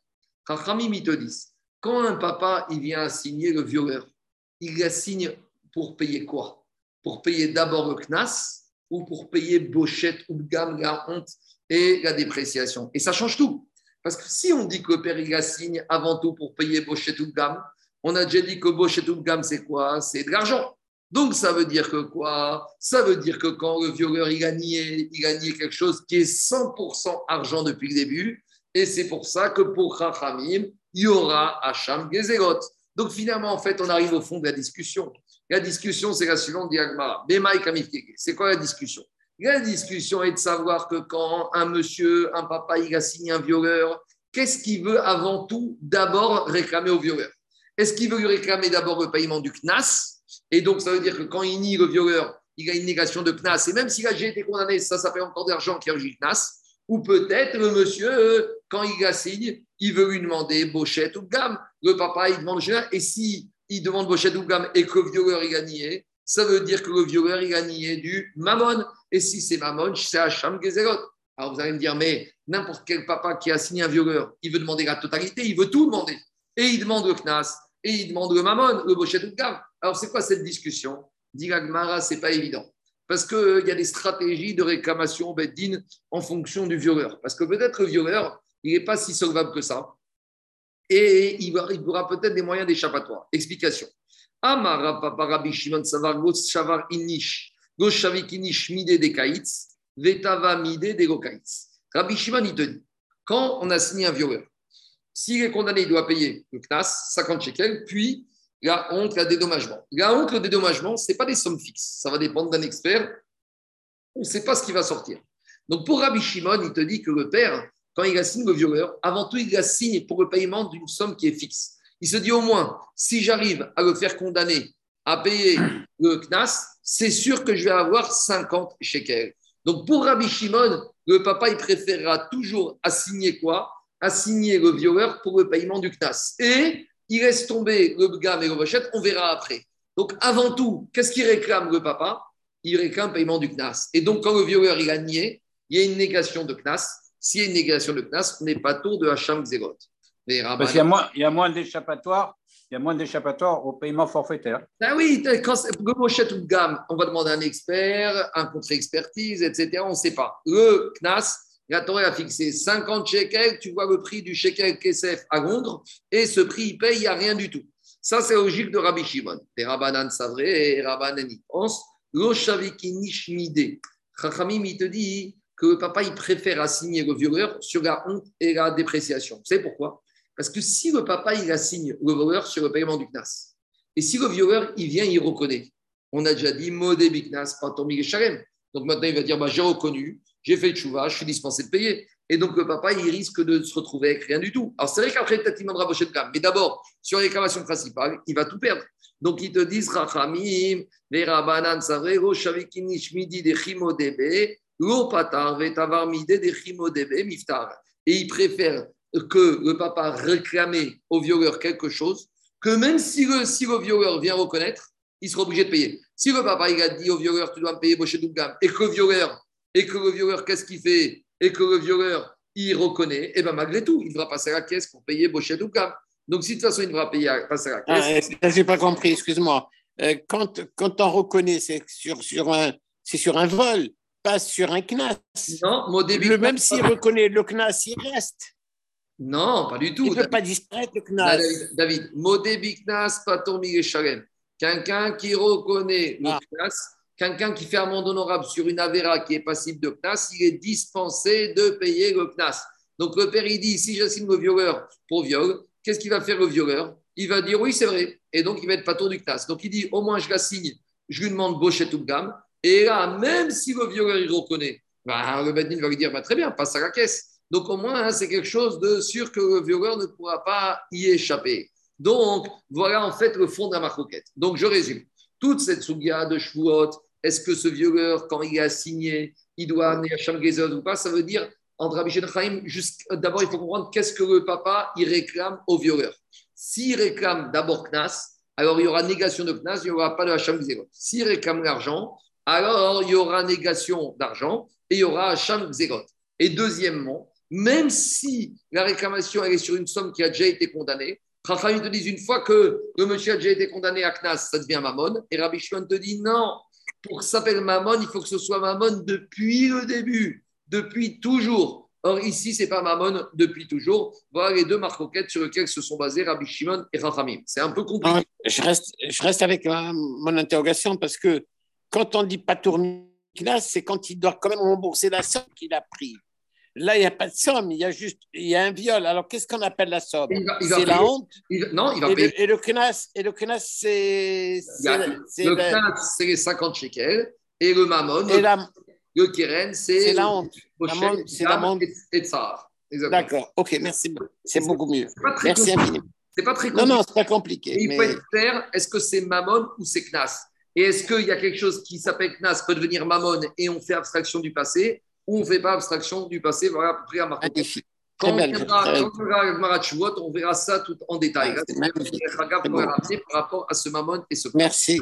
Chachamim, ils te disent quand un papa il vient assigner le violeur, il assigne pour payer quoi? Pour payer d'abord le Knas ou pour payer Bochet ou la honte et la dépréciation? Et ça change tout. Parce que si on dit que père avant tout pour payer Bochet ou Gam, on a déjà dit que Bochet ou Gam, c'est quoi? C'est de l'argent. Donc ça veut dire que quoi? Ça veut dire que quand le violeur il nié, il nié quelque chose qui est 100% argent depuis le début. Et c'est pour ça que pour Chachamim, il y aura Hacham Gezerot. Donc finalement, en fait, on arrive au fond de la discussion. La discussion, c'est la suivante d'Yagmara. C'est quoi la discussion? La discussion est de savoir que quand un monsieur, un papa, il a signé un violeur, qu'est-ce qu'il veut avant tout d'abord réclamer au violeur Est-ce qu'il veut lui réclamer d'abord le paiement du CNAS Et donc, ça veut dire que quand il nie le violeur, il a une négation de CNAS. Et même s'il a déjà été condamné, ça, ça fait encore d'argent qui a le CNAS. Ou peut-être le monsieur, quand il la signe, il veut lui demander Bochette ou gamme. Le papa, il demande Et si il demande Bochette ou gamme et que le violeur, il a nié, ça veut dire que le violeur, il a nié du mammon. Et si c'est mammon, c'est Hacham Gezerot. Alors vous allez me dire, mais n'importe quel papa qui a signé un violeur, il veut demander la totalité, il veut tout demander. Et il demande le Knas, et il demande le mammon, le bochet de gamme. Alors c'est quoi cette discussion? Dit Gmara, ce n'est pas évident. Parce qu'il y a des stratégies de réclamation Beddin en fonction du violeur. Parce que peut-être le violeur, il n'est pas si solvable que ça. Et il, aura peut-être des moyens d'échappatoire. Explication. Amara papa Rabbi Shimon Savar Shavar Inish Goshavik Inish Mide de Vetava Mide de. Rabbi Shimon il te dit quand on a signé un violeur, s'il est condamné, il doit payer le CNAS, 50 shekels, puis la honte, le dédommagement. La honte, le dédommagement, ce n'est pas des sommes fixes. Ça va dépendre d'un expert. On ne sait pas ce qui va sortir. Donc pour Rabbi Shimon, il te dit que le père, quand il assigne le violeur, avant tout, il assigne pour le paiement d'une somme qui est fixe. Il se dit au moins, si j'arrive à le faire condamner à payer le CNAS, c'est sûr que je vais avoir 50 shekels. Donc pour Rabbi Shimon, le papa, il préférera toujours assigner quoi? Assigner le violeur pour le paiement du CNAS. Et il laisse tomber le gamme et le vachette, on verra après. Donc avant tout, qu'est-ce qu'il réclame le papa? Il réclame le paiement du CNAS. Et donc quand le violeur il a nié, il y a une négation de CNAS. S'il y a une négation de Knas, on n'est pas tour de Hacham Parce qu'il y a moins, il y a moins d'échappatoire il y a moins d'échappatoire au paiement forfaitaire. Ah oui, quand Moshet ou gamme, on va demander un expert, un contre-expertise, etc. On ne sait pas. Le CNAS, la Torah a fixé 50 shekels, tu vois le prix du shekel Kesef à Londres, et ce prix, il paye, il n'y a rien du tout. Ça, c'est la logique de Rabbi Shimon. Et Rabbanan Savré et Rabbanan y pense. L'Oshaviki Nishmide. Chachamim, il te dit que le papa, il préfère assigner le violeur sur la honte et la dépréciation. Savez pourquoi? Parce que si le papa, il assigne le voleur sur le paiement du CNAS, et si le violeur, il vient, il reconnaît, on a déjà dit modé biknas, pas tomber shalem. Donc maintenant, il va dire bah, j'ai reconnu, j'ai fait le chouva, je suis dispensé de payer. Et donc, le papa, il risque de se retrouver avec rien du tout. Alors, c'est vrai qu'après, peut-être il demandera de gamme. Mais d'abord, sur les réclamations principales, il va tout perdre. Donc, ils te disent Rachamim, Verabanan Savrego, Shavikinish Midi de Chimodebe, Lo Patar, Vetavar Mide de Chimodebe, Miftar. Et il préfère que le papa réclamait au violeur quelque chose, que même si le, si le violeur vient reconnaître, il sera obligé de payer. Si le papa il a dit au violeur, tu dois me payer Moshe Dougam, et que le violeur, et que le violeur, qu'est-ce qu'il fait? Et que le violeur, il reconnaît, et eh bien malgré tout, il devra passer à la caisse pour payer Moshe Dougam. Donc si de toute façon il devra payer, passer à la caisse. Ah, Je n'ai pas compris, excuse-moi. Euh, quand, quand on reconnaît, c'est sur, sur, un, sur un vol, pas sur un CNAS. Non, mon début. Le, même s'il reconnaît le CNAS, il reste. Non, pas du tout. Il ne peut pas disparaître le Knas. David, Modé Biknas, Patomir Shalem. Quelqu'un qui reconnaît le ah. Knas, quelqu'un qui fait amende honorable sur une Avera qui est passible de Knas, il est dispensé de payer le Knas. Donc le père, il dit si j'assigne le violeur pour viol, qu'est-ce qu'il va faire le violeur? Il va dire oui, c'est vrai. Et donc il va être patron du Knas. Donc il dit au moins je l'assigne, je lui demande Bochet ou Gam. Et là, même si le violeur il reconnaît, bah, le Bedin va lui dire bah, très bien, passe à la caisse. Donc au moins, hein, c'est quelque chose de sûr que le violeur ne pourra pas y échapper. Donc voilà en fait le fond de la marcoquette. Donc je résume. Toute cette souga de Shvuot, est-ce que ce violeur, quand il est assigné, il doit amener à Sham ou pas Ça veut dire, entre Rabbi d'abord il faut comprendre qu'est-ce que le papa il réclame au violeur. S'il réclame d'abord Knas, alors il y aura négation de Knas, il n'y aura pas de Hacham Gzerot. S'il réclame l'argent, alors il y aura négation d'argent et il y aura Hacham Gzerot. Et deuxièmement, même si la réclamation est sur une somme qui a déjà été condamnée, Rachel te dit une fois que le monsieur a déjà été condamné à Knas, ça devient Mammon. Et Rabbi Shimon te dit non, pour que ça s'appelle Mammon, il faut que ce soit Mammon depuis le début, depuis toujours. Or, ici, ce n'est pas Mammon depuis toujours. Voilà les deux marcoquettes sur lesquelles se sont basés Rabbi Shimon et Rachamim. C'est un peu compliqué. Ah, je reste, je reste avec mon interrogation parce que quand on dit pas tourner c'est quand il doit quand même rembourser la somme qu'il a prise. Là, il n'y a pas de somme, il y a juste il y a un viol. Alors, qu'est-ce qu'on appelle la somme? C'est la honte? Non, il va et payer. Le, et le CNAS, et le c'est. Le CNAS, c'est les 50 shekels. Et le mammon, et la, le keren, c'est. la honte. C'est la honte. Et tsar. D'accord, ok, merci. C'est beaucoup mieux. Merci infiniment. C'est pas très compliqué. Non, non, c'est pas compliqué. il faut être clair est-ce que c'est mammon ou c'est knas? Et est-ce qu'il y a quelque chose qui s'appelle knas, peut devenir mammon et on fait abstraction du passé? Où on ne fait pas abstraction du passé. Voilà à peu près à marquer. Quand on verra on verra ça tout en détail. C'est par rapport à ce mamon et ce. Merci.